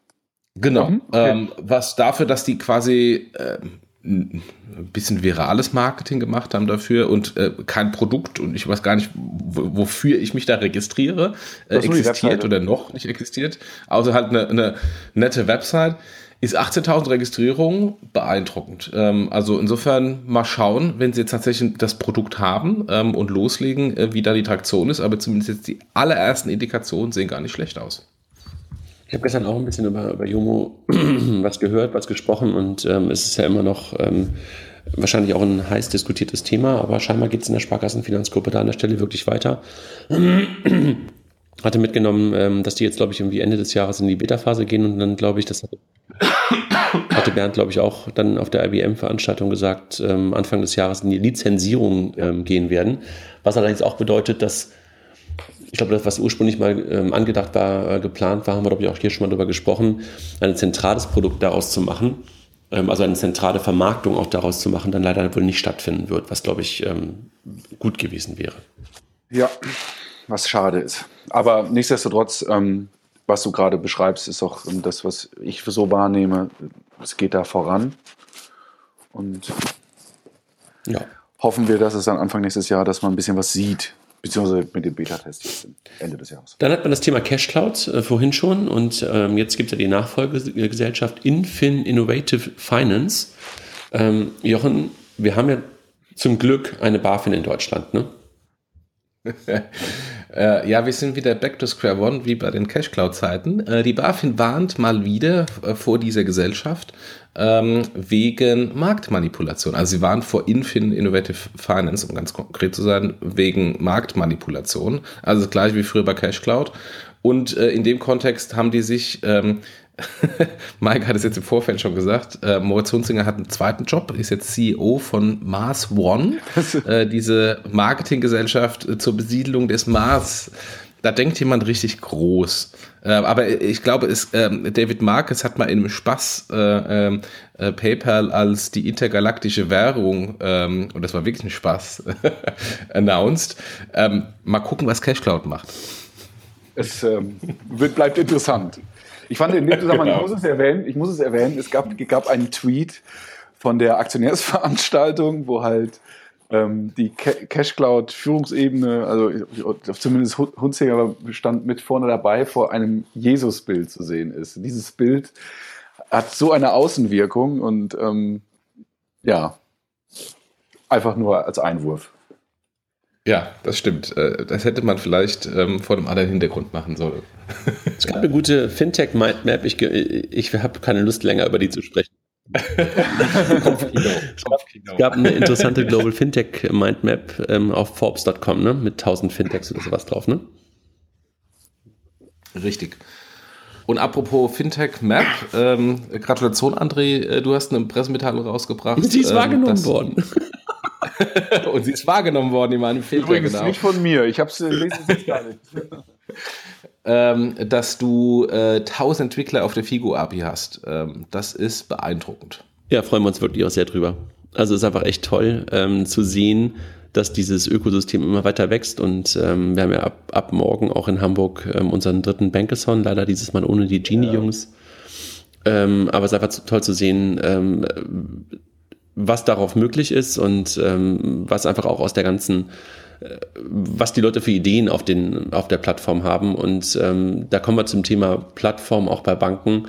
Genau. Mhm, okay. ähm, was dafür, dass die quasi äh, ein bisschen virales Marketing gemacht haben dafür und äh, kein Produkt und ich weiß gar nicht, wofür ich mich da registriere, äh, existiert oder noch nicht existiert, außer halt eine, eine nette Website ist 18.000 Registrierungen beeindruckend. Ähm, also insofern mal schauen, wenn sie jetzt tatsächlich das Produkt haben ähm, und loslegen, äh, wie da die Traktion ist. Aber zumindest jetzt die allerersten Indikationen sehen gar nicht schlecht aus. Ich habe gestern auch ein bisschen über, über Jomo [CLEARS THROAT] was gehört, was gesprochen und ähm, es ist ja immer noch ähm, wahrscheinlich auch ein heiß diskutiertes Thema, aber scheinbar geht es in der Sparkassenfinanzgruppe da an der Stelle wirklich weiter [CLEARS THROAT] hatte mitgenommen, ähm, dass die jetzt, glaube ich, irgendwie Ende des Jahres in die Beta-Phase gehen und dann, glaube ich, das hatte, [COUGHS] hatte Bernd, glaube ich, auch dann auf der IBM-Veranstaltung gesagt, ähm, Anfang des Jahres in die Lizenzierung ähm, gehen werden. Was allerdings auch bedeutet, dass ich glaube, das, was ursprünglich mal ähm, angedacht war, äh, geplant war, haben wir, glaube ich, auch hier schon mal drüber gesprochen, ein zentrales Produkt daraus zu machen, ähm, also eine zentrale Vermarktung auch daraus zu machen, dann leider wohl nicht stattfinden wird, was, glaube ich, ähm, gut gewesen wäre. Ja, was schade ist. Aber nichtsdestotrotz, ähm, was du gerade beschreibst, ist auch ähm, das, was ich so wahrnehme. Es geht da voran. Und ja. hoffen wir, dass es dann Anfang nächstes Jahr, dass man ein bisschen was sieht, beziehungsweise mit dem Beta-Test Ende des Jahres. Dann hat man das Thema Cash Cloud äh, vorhin schon und ähm, jetzt gibt es ja die Nachfolgegesellschaft Infin Innovative Finance. Ähm, Jochen, wir haben ja zum Glück eine BaFin in Deutschland, ne? [LAUGHS] Äh, ja, wir sind wieder back to square one, wie bei den Cash Cloud Zeiten. Äh, die BaFin warnt mal wieder äh, vor dieser Gesellschaft ähm, wegen Marktmanipulation. Also sie warnt vor Infin Innovative Finance, um ganz konkret zu sein, wegen Marktmanipulation. Also das gleiche wie früher bei Cash Cloud. Und äh, in dem Kontext haben die sich ähm, [LAUGHS] Mike hat es jetzt im Vorfeld schon gesagt, äh, Moritz Hunzinger hat einen zweiten Job, ist jetzt CEO von Mars One, äh, diese Marketinggesellschaft äh, zur Besiedlung des Mars. Da denkt jemand richtig groß. Äh, aber ich glaube, es, ähm, David Marcus hat mal in einem Spaß äh, ähm, äh, PayPal als die intergalaktische Währung, ähm, und das war wirklich ein Spaß, [LAUGHS] announced. Ähm, mal gucken, was CashCloud macht. Es ähm, wird, bleibt interessant. Ich fand in dem [LAUGHS] Zusammenhang, genau. ich muss es erwähnen, ich muss es erwähnen, es gab, gab einen Tweet von der Aktionärsveranstaltung, wo halt ähm, die Cash Cloud Führungsebene, also zumindest Hunzinger stand mit vorne dabei, vor einem Jesus-Bild zu sehen ist. Dieses Bild hat so eine Außenwirkung und ähm, ja, einfach nur als Einwurf. Ja, das stimmt. Äh, das hätte man vielleicht ähm, vor einem anderen Hintergrund machen sollen. [LAUGHS] Es gab eine gute Fintech-Mindmap. Ich, ich habe keine Lust länger über die zu sprechen. [LAUGHS] es gab eine interessante Global Fintech Mindmap ähm, auf Forbes.com ne? mit 1000 Fintechs oder sowas drauf. Ne? Richtig. Und apropos Fintech Map, ähm, Gratulation, André, äh, du hast eine Pressemitteilung rausgebracht. Sie ist ähm, wahrgenommen worden. [LAUGHS] und sie ist wahrgenommen worden in meinem Filter. Übrigens genau. nicht von mir, ich habe es gar nicht. [LAUGHS] ähm, dass du äh, 1000 Entwickler auf der Figo API hast. Ähm, das ist beeindruckend. Ja, freuen wir uns wirklich auch sehr drüber. Also es ist einfach echt toll ähm, zu sehen, dass dieses Ökosystem immer weiter wächst und ähm, wir haben ja ab, ab morgen auch in Hamburg ähm, unseren dritten Bankathon, leider dieses Mal ohne die Genie-Jungs. Ja. Ähm, aber es ist einfach toll zu sehen, ähm, was darauf möglich ist und ähm, was einfach auch aus der ganzen was die Leute für Ideen auf, den, auf der Plattform haben. Und ähm, da kommen wir zum Thema Plattform auch bei Banken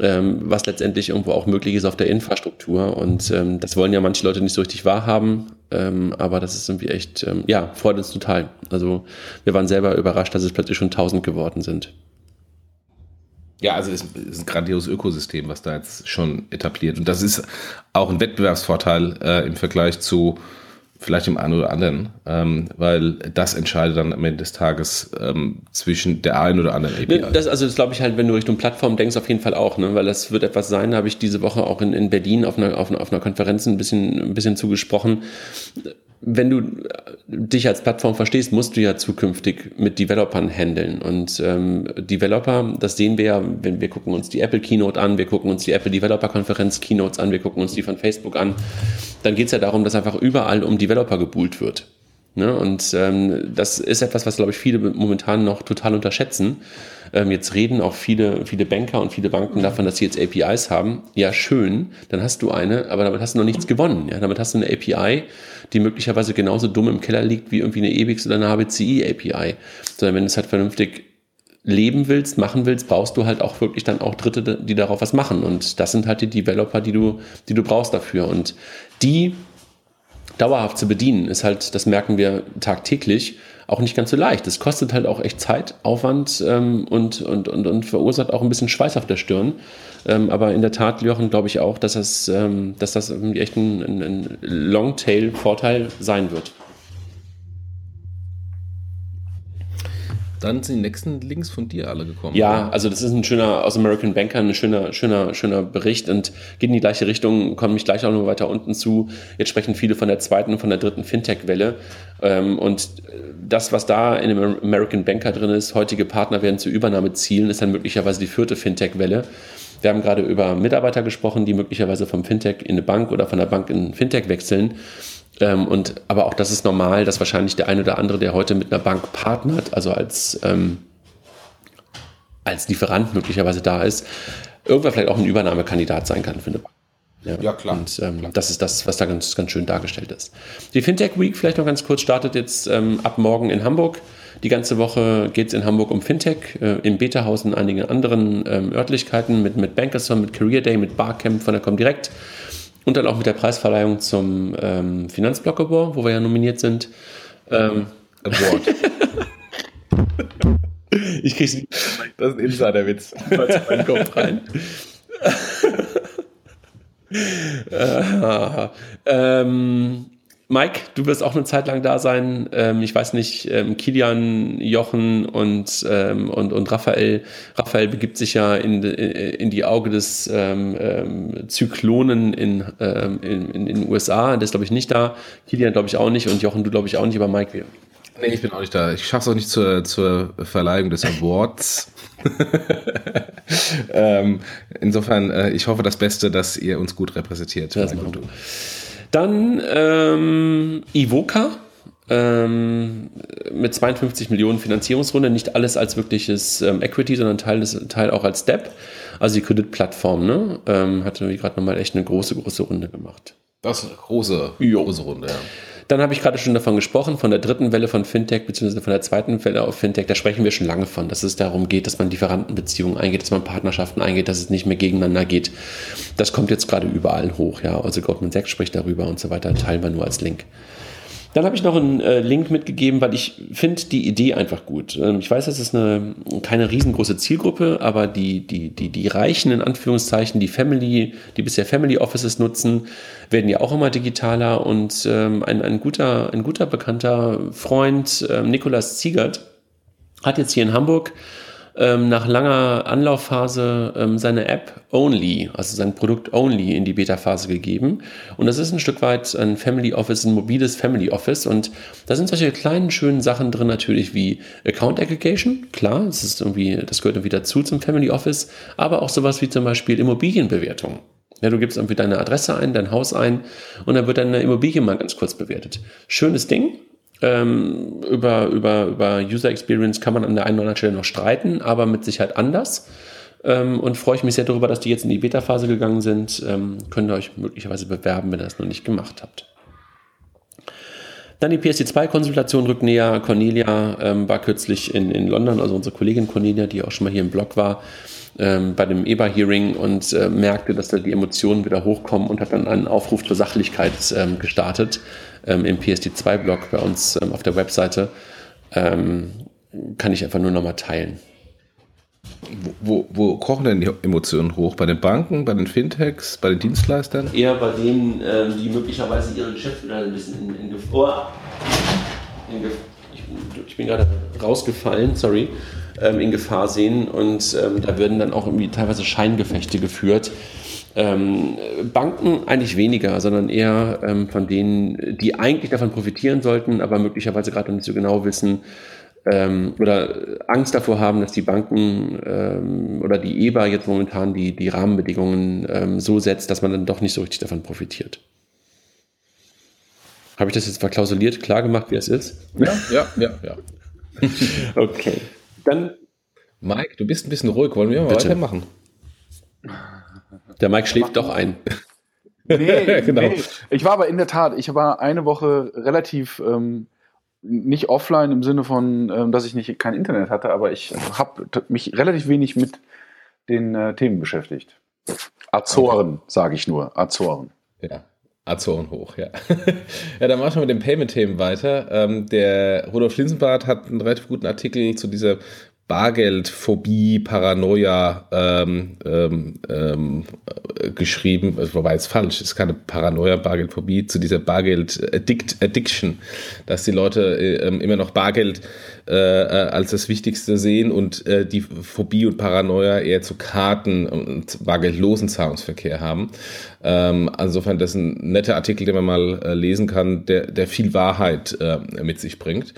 ähm, was letztendlich irgendwo auch möglich ist auf der Infrastruktur. Und ähm, das wollen ja manche Leute nicht so richtig wahrhaben, ähm, aber das ist irgendwie echt, ähm, ja, freut uns total. Also wir waren selber überrascht, dass es plötzlich schon 1000 geworden sind. Ja, also es ist ein grandioses Ökosystem, was da jetzt schon etabliert. Und das ist auch ein Wettbewerbsvorteil äh, im Vergleich zu vielleicht dem einen oder anderen, ähm, weil das entscheidet dann am Ende des Tages ähm, zwischen der einen oder anderen API. Das, also das glaube ich halt, wenn du Richtung Plattform denkst, auf jeden Fall auch, ne? weil das wird etwas sein, habe ich diese Woche auch in, in Berlin auf einer, auf, einer, auf einer Konferenz ein bisschen, ein bisschen zugesprochen wenn du dich als Plattform verstehst, musst du ja zukünftig mit Developern handeln. Und ähm, Developer, das sehen wir ja, wenn wir gucken uns die Apple Keynote an, wir gucken uns die Apple Developer Konferenz Keynotes an, wir gucken uns die von Facebook an, dann geht es ja darum, dass einfach überall um Developer gebuhlt wird. Ne? Und ähm, das ist etwas, was, glaube ich, viele momentan noch total unterschätzen. Ähm, jetzt reden auch viele, viele Banker und viele Banken davon, dass sie jetzt APIs haben. Ja, schön, dann hast du eine, aber damit hast du noch nichts gewonnen. Ja? Damit hast du eine API, die möglicherweise genauso dumm im Keller liegt wie irgendwie eine EBIX oder eine HBCI API. Sondern wenn du es halt vernünftig leben willst, machen willst, brauchst du halt auch wirklich dann auch Dritte, die darauf was machen. Und das sind halt die Developer, die du, die du brauchst dafür. Und die dauerhaft zu bedienen, ist halt, das merken wir tagtäglich, auch nicht ganz so leicht. Es kostet halt auch echt Zeit, Aufwand ähm, und, und, und, und verursacht auch ein bisschen Schweiß auf der Stirn. Ähm, aber in der Tat, Jochen, glaube ich auch, dass das, ähm, dass das echt ein, ein, ein Longtail-Vorteil sein wird. Dann sind die nächsten Links von dir alle gekommen. Ja, also das ist ein schöner aus American Banker, ein schöner, schöner, schöner Bericht und geht in die gleiche Richtung, komme ich gleich auch noch weiter unten zu. Jetzt sprechen viele von der zweiten und von der dritten Fintech-Welle. Ähm, und das, was da in dem American Banker drin ist, heutige Partner werden zur Übernahme zielen, ist dann möglicherweise die vierte Fintech-Welle. Wir haben gerade über Mitarbeiter gesprochen, die möglicherweise vom Fintech in eine Bank oder von der Bank in Fintech wechseln. Ähm, und, aber auch das ist normal, dass wahrscheinlich der eine oder andere, der heute mit einer Bank partnert, also als, ähm, als Lieferant möglicherweise da ist, irgendwann vielleicht auch ein Übernahmekandidat sein kann für eine Bank. Ja, ja klar. Und ähm, klar. das ist das, was da ganz, ganz schön dargestellt ist. Die Fintech Week, vielleicht noch ganz kurz, startet jetzt ähm, ab morgen in Hamburg. Die ganze Woche geht es in Hamburg um Fintech, äh, im Beta-Haus und einigen anderen ähm, Örtlichkeiten mit, mit Bankerson, mit Career Day, mit Barcamp von der Comdirect. Und dann auch mit der Preisverleihung zum ähm, Finanzblock Award, wo wir ja nominiert sind. Ähm, Award. [LAUGHS] ich krieg's nicht. Das ist ein Insiderwitz. meinen Kopf rein. [LAUGHS] [LAUGHS] äh, ähm, Mike, du wirst auch eine Zeit lang da sein. Ähm, ich weiß nicht, ähm, Kilian, Jochen und, ähm, und, und Raphael. Raphael begibt sich ja in, in die Auge des ähm, ähm, Zyklonen in, ähm, in, in, den USA. Der ist, glaube ich, nicht da. Kilian, glaube ich, auch nicht. Und Jochen, du, glaube ich, auch nicht. Aber Mike, wir. Nee, ich bin auch nicht da. Ich schaffe es auch nicht zur, zur Verleihung des Awards. [LAUGHS] insofern, äh, ich hoffe das Beste, dass ihr uns gut repräsentiert. Das dann ähm, Ivoca ähm, mit 52 Millionen Finanzierungsrunde, nicht alles als wirkliches ähm, Equity, sondern Teil, des, Teil auch als Step. Also die Kreditplattform, ne? Ähm, hat gerade nochmal echt eine große, große Runde gemacht. Das ist eine große, große Runde, ja. Dann habe ich gerade schon davon gesprochen, von der dritten Welle von Fintech, beziehungsweise von der zweiten Welle auf Fintech, da sprechen wir schon lange von, dass es darum geht, dass man Lieferantenbeziehungen eingeht, dass man Partnerschaften eingeht, dass es nicht mehr gegeneinander geht. Das kommt jetzt gerade überall hoch, ja. Also Goldman Sachs spricht darüber und so weiter, teilen wir nur als Link. Dann habe ich noch einen äh, Link mitgegeben, weil ich finde die Idee einfach gut. Ähm, ich weiß, das ist eine, keine riesengroße Zielgruppe, aber die, die, die, die Reichen, in Anführungszeichen, die Family, die bisher Family Offices nutzen, werden ja auch immer digitaler und ähm, ein, ein, guter, ein guter bekannter Freund, äh, Nikolas Ziegert, hat jetzt hier in Hamburg ähm, nach langer Anlaufphase ähm, seine App Only, also sein Produkt Only in die Beta-Phase gegeben. Und das ist ein Stück weit ein Family Office, ein mobiles Family Office. Und da sind solche kleinen, schönen Sachen drin, natürlich wie Account Aggregation. Klar, das ist irgendwie, das gehört irgendwie dazu zum Family Office. Aber auch sowas wie zum Beispiel Immobilienbewertung. Ja, du gibst irgendwie deine Adresse ein, dein Haus ein und dann wird deine Immobilie mal ganz kurz bewertet. Schönes Ding, ähm, über, über, über User Experience kann man an der einen oder anderen Stelle noch streiten, aber mit Sicherheit anders. Ähm, und freue ich mich sehr darüber, dass die jetzt in die Beta-Phase gegangen sind. Ähm, könnt ihr euch möglicherweise bewerben, wenn ihr das noch nicht gemacht habt. Dann die PSD2-Konsultation rückt näher. Cornelia ähm, war kürzlich in, in London, also unsere Kollegin Cornelia, die auch schon mal hier im Blog war, ähm, bei dem EBA-Hearing und äh, merkte, dass da die Emotionen wieder hochkommen und hat dann einen Aufruf zur Sachlichkeit ähm, gestartet ähm, im PSD2-Blog bei uns ähm, auf der Webseite. Ähm, kann ich einfach nur nochmal teilen. Wo, wo, wo, kochen denn die Emotionen hoch? Bei den Banken, bei den Fintechs, bei den Dienstleistern? Eher bei denen, ähm, die möglicherweise ihre Geschäftsmodelle ein bisschen in, in Gefahr. In Gef ich, ich, bin gerade rausgefallen, sorry. Ähm, in Gefahr sehen und ähm, da werden dann auch irgendwie teilweise Scheingefechte geführt ähm, Banken eigentlich weniger, sondern eher ähm, von denen, die eigentlich davon profitieren sollten, aber möglicherweise gerade noch nicht so genau wissen ähm, oder Angst davor haben, dass die Banken ähm, oder die EBA jetzt momentan die, die Rahmenbedingungen ähm, so setzt, dass man dann doch nicht so richtig davon profitiert. Habe ich das jetzt verklausuliert, klar gemacht, wie es ist? Ja, ja, ja, ja. [LAUGHS] okay. Dann. Mike, du bist ein bisschen ruhig. Wollen wir mal Bitte. weitermachen? Der Mike schläft doch ein. Nee, [LAUGHS] genau. Nee. Ich war aber in der Tat, ich war eine Woche relativ ähm, nicht offline im Sinne von, ähm, dass ich nicht kein Internet hatte, aber ich habe mich relativ wenig mit den äh, Themen beschäftigt. Azoren, okay. sage ich nur. Azoren. Ja. Azoren hoch, ja. [LAUGHS] ja, dann machen wir mit den Payment-Themen weiter. Ähm, der Rudolf Linsenbart hat einen relativ guten Artikel zu dieser Bargeldphobie, Paranoia ähm, ähm, ähm, geschrieben, wobei es falsch ist, keine Paranoia, Bargeldphobie, zu dieser Bargeld-Addiction, dass die Leute äh, immer noch Bargeld äh, äh, als das Wichtigste sehen und äh, die Phobie und Paranoia eher zu Karten und bargeldlosen Zahlungsverkehr haben. Ähm, insofern das ist ein netter Artikel, den man mal äh, lesen kann, der, der viel Wahrheit äh, mit sich bringt.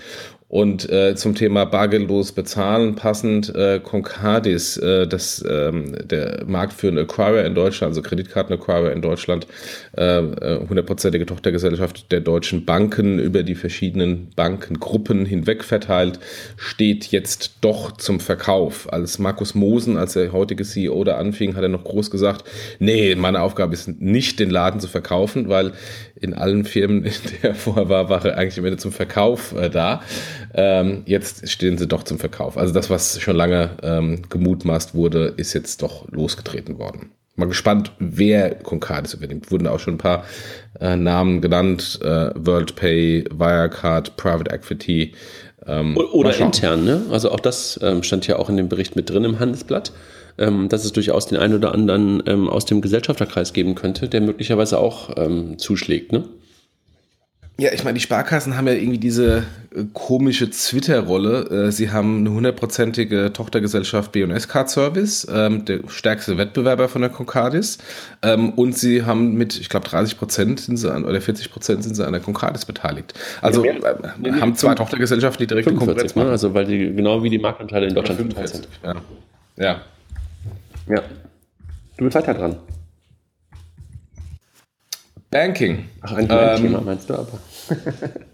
Und äh, zum Thema bargeldlos bezahlen passend äh, Concardis, äh, das ähm, der marktführende Acquirer in Deutschland, also Kreditkarten-Acquirer in Deutschland, äh, äh, hundertprozentige äh, Tochtergesellschaft der deutschen Banken über die verschiedenen Bankengruppen hinweg verteilt, steht jetzt doch zum Verkauf. Als Markus Mosen, als der heutige CEO da anfing, hat er noch groß gesagt, nee, meine Aufgabe ist nicht, den Laden zu verkaufen, weil in allen Firmen, in der er vorher war, war er eigentlich immer zum Verkauf äh, da. Ähm, jetzt stehen sie doch zum Verkauf. Also das, was schon lange ähm, gemutmaßt wurde, ist jetzt doch losgetreten worden. Mal gespannt, wer Concardis übernimmt. Wurden auch schon ein paar äh, Namen genannt. Äh, WorldPay, Wirecard, Private Equity. Ähm, oder intern, ne? Also auch das ähm, stand ja auch in dem Bericht mit drin im Handelsblatt, ähm, dass es durchaus den einen oder anderen ähm, aus dem Gesellschafterkreis geben könnte, der möglicherweise auch ähm, zuschlägt, ne? Ja, ich meine, die Sparkassen haben ja irgendwie diese äh, komische Twitter-Rolle. Äh, sie haben eine hundertprozentige Tochtergesellschaft B&S Card Service, ähm, der stärkste Wettbewerber von der Concardis. Ähm, und sie haben mit, ich glaube, 30 Prozent sind sie an, oder 40 Prozent sind sie an der Concardis beteiligt. Also ja, äh, haben zwei Tochtergesellschaften, die direkt 45, Konkurrenz machen. Ne? Also weil die genau wie die Marktanteile in Deutschland 45, sind. Ja. ja. Ja. Du bist weiter dran. Banking. Ach, ein ähm, Thema meinst du aber. [LAUGHS]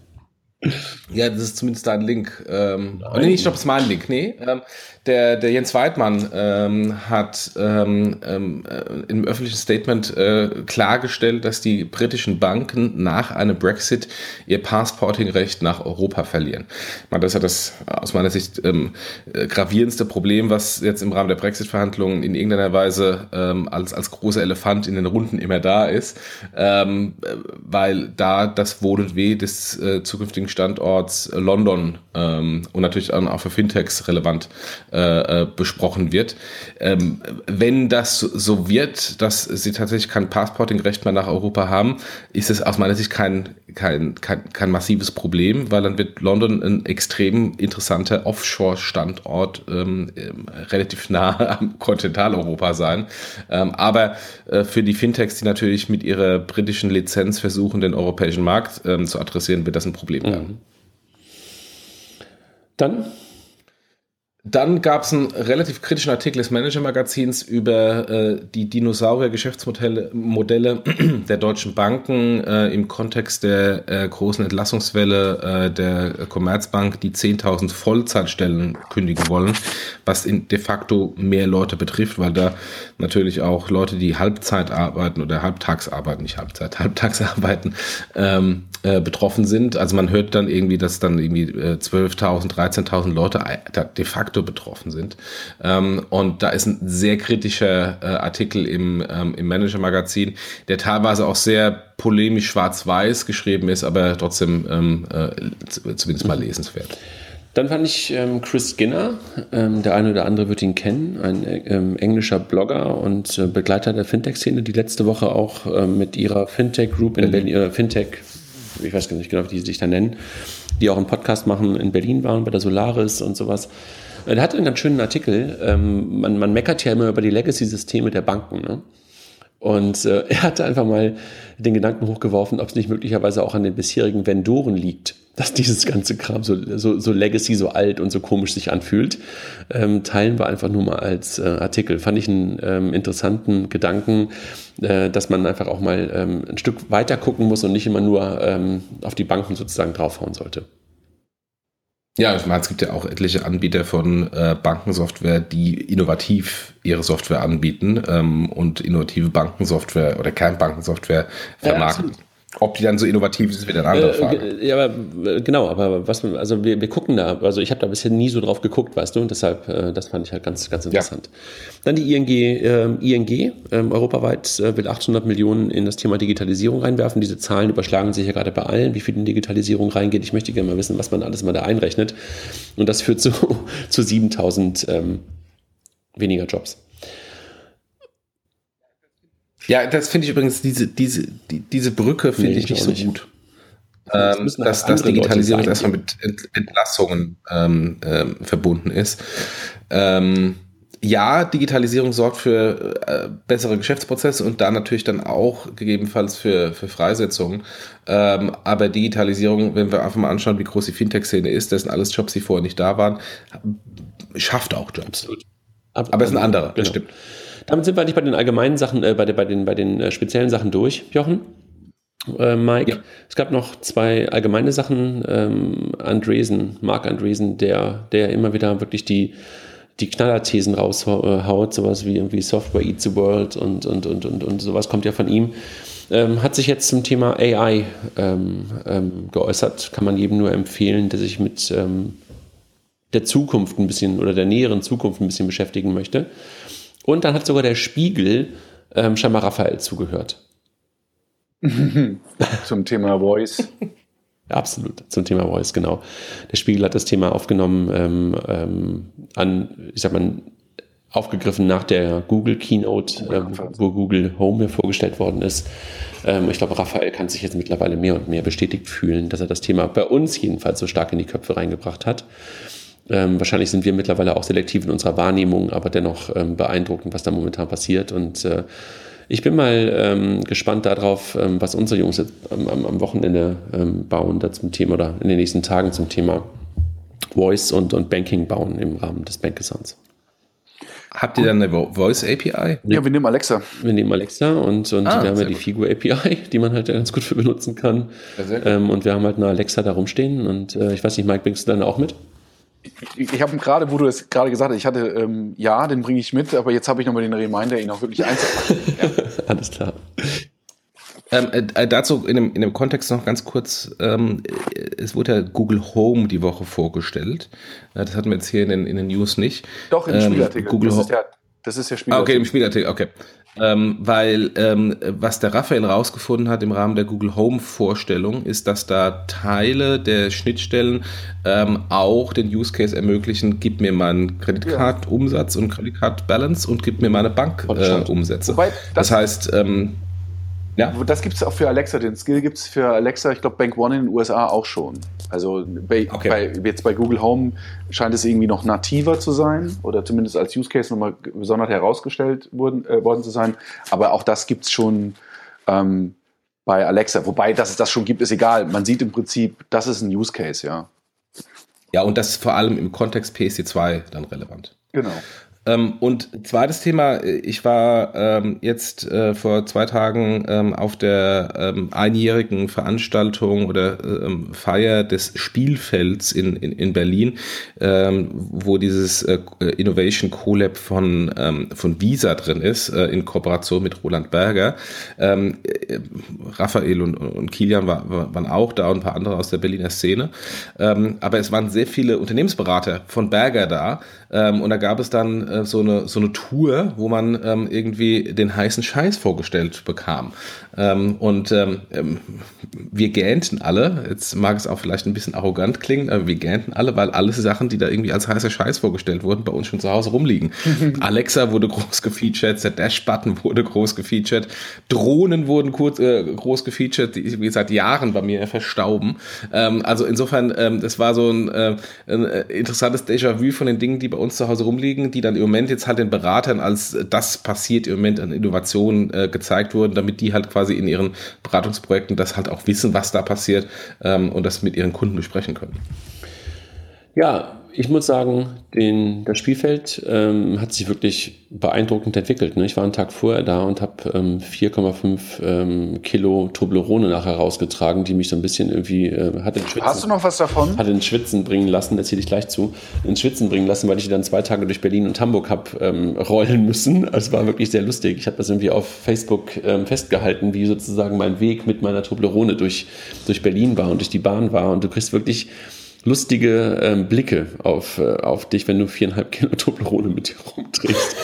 Ja, das ist zumindest dein Link. Ähm, nee, ich glaube, es ist mein Link. Nee, ähm, der, der Jens Weidmann ähm, hat ähm, ähm, äh, im öffentlichen Statement äh, klargestellt, dass die britischen Banken nach einem Brexit ihr Passporting-Recht nach Europa verlieren. Ich meine, das ist ja das aus meiner Sicht ähm, äh, gravierendste Problem, was jetzt im Rahmen der Brexit-Verhandlungen in irgendeiner Weise ähm, als, als großer Elefant in den Runden immer da ist, ähm, weil da das Wohl und Weh des äh, zukünftigen Standorts Standorts London ähm, und natürlich auch für Fintechs relevant äh, äh, besprochen wird. Ähm, wenn das so wird, dass sie tatsächlich kein Passporting-Recht mehr nach Europa haben, ist es aus meiner Sicht kein, kein, kein, kein massives Problem, weil dann wird London ein extrem interessanter Offshore-Standort ähm, ähm relativ nah [LAUGHS] am Kontinentaleuropa sein. Ähm, aber äh, für die Fintechs, die natürlich mit ihrer britischen Lizenz versuchen, den europäischen Markt ähm, zu adressieren, wird das ein Problem werden. Dann dann gab es einen relativ kritischen Artikel des Manager-Magazins über äh, die Dinosaurier-Geschäftsmodelle Modelle [CLEARS THROAT] der deutschen Banken äh, im Kontext der äh, großen Entlassungswelle äh, der Commerzbank, die 10.000 Vollzeitstellen kündigen wollen, was de facto mehr Leute betrifft, weil da natürlich auch Leute, die Halbzeit arbeiten oder halbtags arbeiten, nicht Halbzeit, [LAUGHS] halbtags arbeiten, ähm, äh, betroffen sind. Also man hört dann irgendwie, dass dann irgendwie äh, 12.000, 13.000 Leute de facto betroffen sind. Ähm, und da ist ein sehr kritischer äh, Artikel im, ähm, im Manager-Magazin, der teilweise auch sehr polemisch schwarz-weiß geschrieben ist, aber trotzdem ähm, äh, zumindest mal lesenswert. Dann fand ich ähm, Chris Skinner, ähm, der eine oder andere wird ihn kennen, ein ähm, englischer Blogger und äh, Begleiter der Fintech-Szene, die letzte Woche auch äh, mit ihrer Fintech-Group in Berlin, äh, Fintech, ich weiß gar nicht genau, wie die sich da nennen, die auch einen Podcast machen, in Berlin waren, bei der Solaris und sowas. Er hat einen ganz schönen Artikel. Ähm, man, man meckert ja immer über die Legacy-Systeme der Banken. Ne? Und äh, [LAUGHS] er hatte einfach mal den Gedanken hochgeworfen, ob es nicht möglicherweise auch an den bisherigen Vendoren liegt, dass dieses ganze Kram so, so, so Legacy, so alt und so komisch sich anfühlt. Ähm, teilen wir einfach nur mal als äh, Artikel. Fand ich einen ähm, interessanten Gedanken, äh, dass man einfach auch mal ähm, ein Stück weiter gucken muss und nicht immer nur ähm, auf die Banken sozusagen draufhauen sollte. Ja, ich meine, es gibt ja auch etliche Anbieter von äh, Bankensoftware, die innovativ ihre Software anbieten ähm, und innovative Bankensoftware oder Kernbankensoftware vermarkten. Ja, ob die dann so innovativ ist, wird eine andere äh, Frage. ja, aber äh, genau, aber was, also wir, wir gucken da, also ich habe da bisher nie so drauf geguckt, weißt du, und deshalb, äh, das fand ich halt ganz, ganz interessant. Ja. Dann die ING, äh, ING ähm, europaweit äh, will 800 Millionen in das Thema Digitalisierung reinwerfen. Diese Zahlen überschlagen sich ja gerade bei allen, wie viel in Digitalisierung reingeht. Ich möchte gerne mal wissen, was man alles mal da einrechnet. Und das führt zu, [LAUGHS] zu 7000 ähm, weniger Jobs. Ja, das finde ich übrigens, diese, diese, die, diese Brücke finde nee, ich nicht so nicht. gut. Ähm, dass, dass Digitalisierung erstmal mit Entlassungen ähm, ähm, verbunden ist. Ähm, ja, Digitalisierung sorgt für äh, bessere Geschäftsprozesse und da natürlich dann auch gegebenenfalls für, für Freisetzungen. Ähm, aber Digitalisierung, wenn wir einfach mal anschauen, wie groß die Fintech-Szene ist, das sind alles Jobs, die vorher nicht da waren, schafft auch Jobs. Absolut. Ab, aber es ist ein anderer, genau. das stimmt. Damit sind wir eigentlich bei den allgemeinen Sachen, äh, bei, den, bei den, bei den äh, speziellen Sachen durch, Jochen. Äh, Mike, ja. es gab noch zwei allgemeine Sachen. Ähm, Andresen, Mark Andresen, der, der immer wieder wirklich die, die Knallerthesen raushaut, sowas wie irgendwie Software Eats the World und, und, und, und, und sowas kommt ja von ihm. Ähm, hat sich jetzt zum Thema AI ähm, ähm, geäußert. Kann man jedem nur empfehlen, der sich mit ähm, der Zukunft ein bisschen oder der näheren Zukunft ein bisschen beschäftigen möchte. Und dann hat sogar der Spiegel ähm, scheinbar Raphael zugehört. [LAUGHS] zum Thema Voice. [LAUGHS] Absolut, zum Thema Voice, genau. Der Spiegel hat das Thema aufgenommen, ähm, ähm, an, ich sag mal, aufgegriffen nach der Google Keynote, äh, wo Google Home mir vorgestellt worden ist. Ähm, ich glaube, Raphael kann sich jetzt mittlerweile mehr und mehr bestätigt fühlen, dass er das Thema bei uns jedenfalls so stark in die Köpfe reingebracht hat. Ähm, wahrscheinlich sind wir mittlerweile auch selektiv in unserer Wahrnehmung, aber dennoch ähm, beeindruckend, was da momentan passiert. Und äh, ich bin mal ähm, gespannt darauf, ähm, was unsere Jungs jetzt am, am Wochenende ähm, bauen da zum Thema oder in den nächsten Tagen zum Thema Voice und, und Banking bauen im Rahmen des Bankathons. Habt ihr dann eine Voice API? Ja, wir nehmen Alexa. Wir nehmen Alexa und, und ah, wir haben ja die Figur API, die man halt ganz gut für benutzen kann. Ähm, und wir haben halt eine Alexa da rumstehen. Und äh, ich weiß nicht, Mike, bringst du deine auch mit? Ich, ich habe gerade, wo du es gerade gesagt hast, ich hatte, ähm, ja, den bringe ich mit, aber jetzt habe ich nochmal den Reminder, ihn auch wirklich einzupacken. [LAUGHS] ja. Alles klar. Ähm, äh, dazu in dem, in dem Kontext noch ganz kurz, ähm, es wurde ja Google Home die Woche vorgestellt. Äh, das hatten wir jetzt hier in den, in den News nicht. Doch, im ähm, Spielartikel. Google das, ist der, das ist der Spielartikel. Ah, okay, im Spielartikel, okay. Ähm, weil ähm, was der Raphael rausgefunden hat im Rahmen der Google Home Vorstellung, ist, dass da Teile der Schnittstellen ähm, auch den Use Case ermöglichen, gib mir meinen Kreditkart-Umsatz und Kreditkart-Balance und gib mir meine Bank-Umsätze. Äh, das, das heißt, ähm, ja. Das gibt es auch für Alexa. Den Skill gibt es für Alexa, ich glaube, Bank One in den USA auch schon. Also bei, okay. bei, jetzt bei Google Home scheint es irgendwie noch nativer zu sein oder zumindest als Use Case nochmal besonders herausgestellt worden, äh, worden zu sein. Aber auch das gibt es schon ähm, bei Alexa. Wobei, dass es das schon gibt, ist egal. Man sieht im Prinzip, das ist ein Use Case, ja. Ja, und das ist vor allem im Kontext PSD2 dann relevant. Genau. Ähm, und zweites Thema, ich war ähm, jetzt äh, vor zwei Tagen ähm, auf der einjährigen Veranstaltung oder ähm, Feier des Spielfelds in, in, in Berlin, wo dieses äh, Innovation Collab von, von Visa drin ist, äh, in Kooperation mit Roland Berger. äh, Raphael und, und Kilian war, waren auch da und ein paar andere aus der Berliner Szene. aber es waren sehr viele Unternehmensberater von Berger da, ähm, und da gab es dann äh, so, eine, so eine Tour, wo man ähm, irgendwie den heißen Scheiß vorgestellt bekam. Ähm, und ähm, ähm, wir gähnten alle, jetzt mag es auch vielleicht ein bisschen arrogant klingen, aber wir gähnten alle, weil alle Sachen, die da irgendwie als heißer Scheiß vorgestellt wurden, bei uns schon zu Hause rumliegen. [LAUGHS] Alexa wurde groß gefeatured, der Dash-Button wurde groß gefeatured, Drohnen wurden kurz, äh, groß gefeatured, die seit Jahren bei mir verstauben. Ähm, also insofern, das war so ein, äh, ein äh, interessantes Déjà-vu von den Dingen, die bei uns zu Hause rumliegen, die dann im Moment jetzt halt den Beratern als das passiert im Moment an Innovationen äh, gezeigt wurden, damit die halt quasi in ihren Beratungsprojekten das halt auch wissen, was da passiert ähm, und das mit ihren Kunden besprechen können. Ja, ich muss sagen, den, das Spielfeld ähm, hat sich wirklich beeindruckend entwickelt. Ne? Ich war einen Tag vorher da und habe ähm, 4,5 ähm, Kilo Toblerone nachher rausgetragen, die mich so ein bisschen irgendwie äh, hat in Schwitzen, Hast du noch was davon? Hat in Schwitzen bringen lassen, erzähle ich gleich zu, in Schwitzen bringen lassen, weil ich die dann zwei Tage durch Berlin und Hamburg habe ähm, rollen müssen. Es war wirklich sehr lustig. Ich habe das irgendwie auf Facebook ähm, festgehalten, wie sozusagen mein Weg mit meiner Toblerone durch, durch Berlin war und durch die Bahn war. Und du kriegst wirklich lustige ähm, Blicke auf, äh, auf dich, wenn du viereinhalb [LAUGHS] Kilo Toblerone mit dir rumträgst.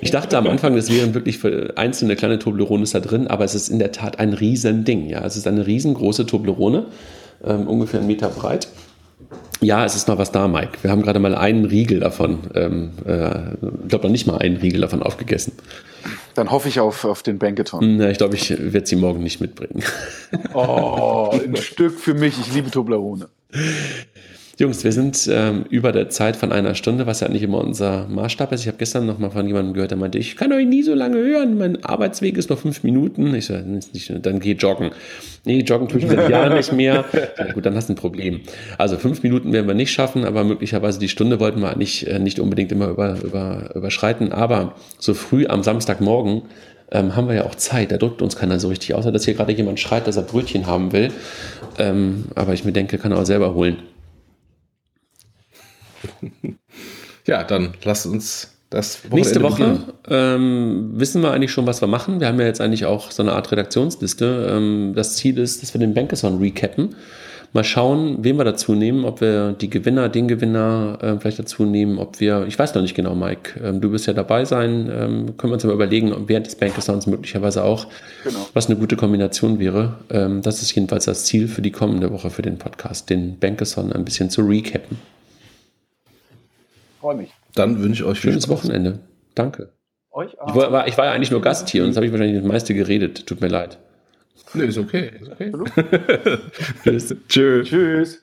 Ich dachte am Anfang, das wären wirklich einzelne kleine Toblerones da drin, aber es ist in der Tat ein Riesending. Ja, es ist eine riesengroße Toblerone, ähm, ungefähr einen Meter breit. Ja, es ist noch was da, Mike. Wir haben gerade mal einen Riegel davon, ähm, äh, ich glaube noch nicht mal einen Riegel davon aufgegessen. Dann hoffe ich auf, auf den Banketon. Na, ich glaube, ich werde sie morgen nicht mitbringen. Oh, ein Stück für mich. Ich liebe Toblerone. Jungs, wir sind ähm, über der Zeit von einer Stunde, was ja nicht immer unser Maßstab ist. Ich habe gestern noch mal von jemandem gehört, der meinte, ich kann euch nie so lange hören, mein Arbeitsweg ist noch fünf Minuten. Ich so, nicht, dann geh joggen. Nee, joggen tue ich seit [LAUGHS] Jahren nicht mehr. Ja, gut, dann hast du ein Problem. Also fünf Minuten werden wir nicht schaffen, aber möglicherweise die Stunde wollten wir nicht, äh, nicht unbedingt immer über, über, überschreiten. Aber so früh am Samstagmorgen ähm, haben wir ja auch Zeit. Da drückt uns keiner so richtig, außer dass hier gerade jemand schreit, dass er Brötchen haben will. Ähm, aber ich mir denke, kann er auch selber holen. [LAUGHS] Ja, dann lasst uns das Wochenende Nächste Woche ähm, wissen wir eigentlich schon, was wir machen. Wir haben ja jetzt eigentlich auch so eine Art Redaktionsliste. Ähm, das Ziel ist, dass wir den Bankathon recappen. Mal schauen, wen wir dazu nehmen, ob wir die Gewinner, den Gewinner äh, vielleicht dazu nehmen, ob wir, ich weiß noch nicht genau, Mike, ähm, du wirst ja dabei sein, ähm, können wir uns mal überlegen, während des Bankathons möglicherweise auch, genau. was eine gute Kombination wäre. Ähm, das ist jedenfalls das Ziel für die kommende Woche für den Podcast, den Bankathon ein bisschen zu recappen. Freue mich. Dann wünsche ich euch schönes Wochenende. Danke. Euch auch. Ich war, ich war ja eigentlich nur Gast hier und jetzt habe ich wahrscheinlich das meiste geredet. Tut mir leid. Nee, ist okay. Ist okay. [LAUGHS] Tschüss. Tschüss.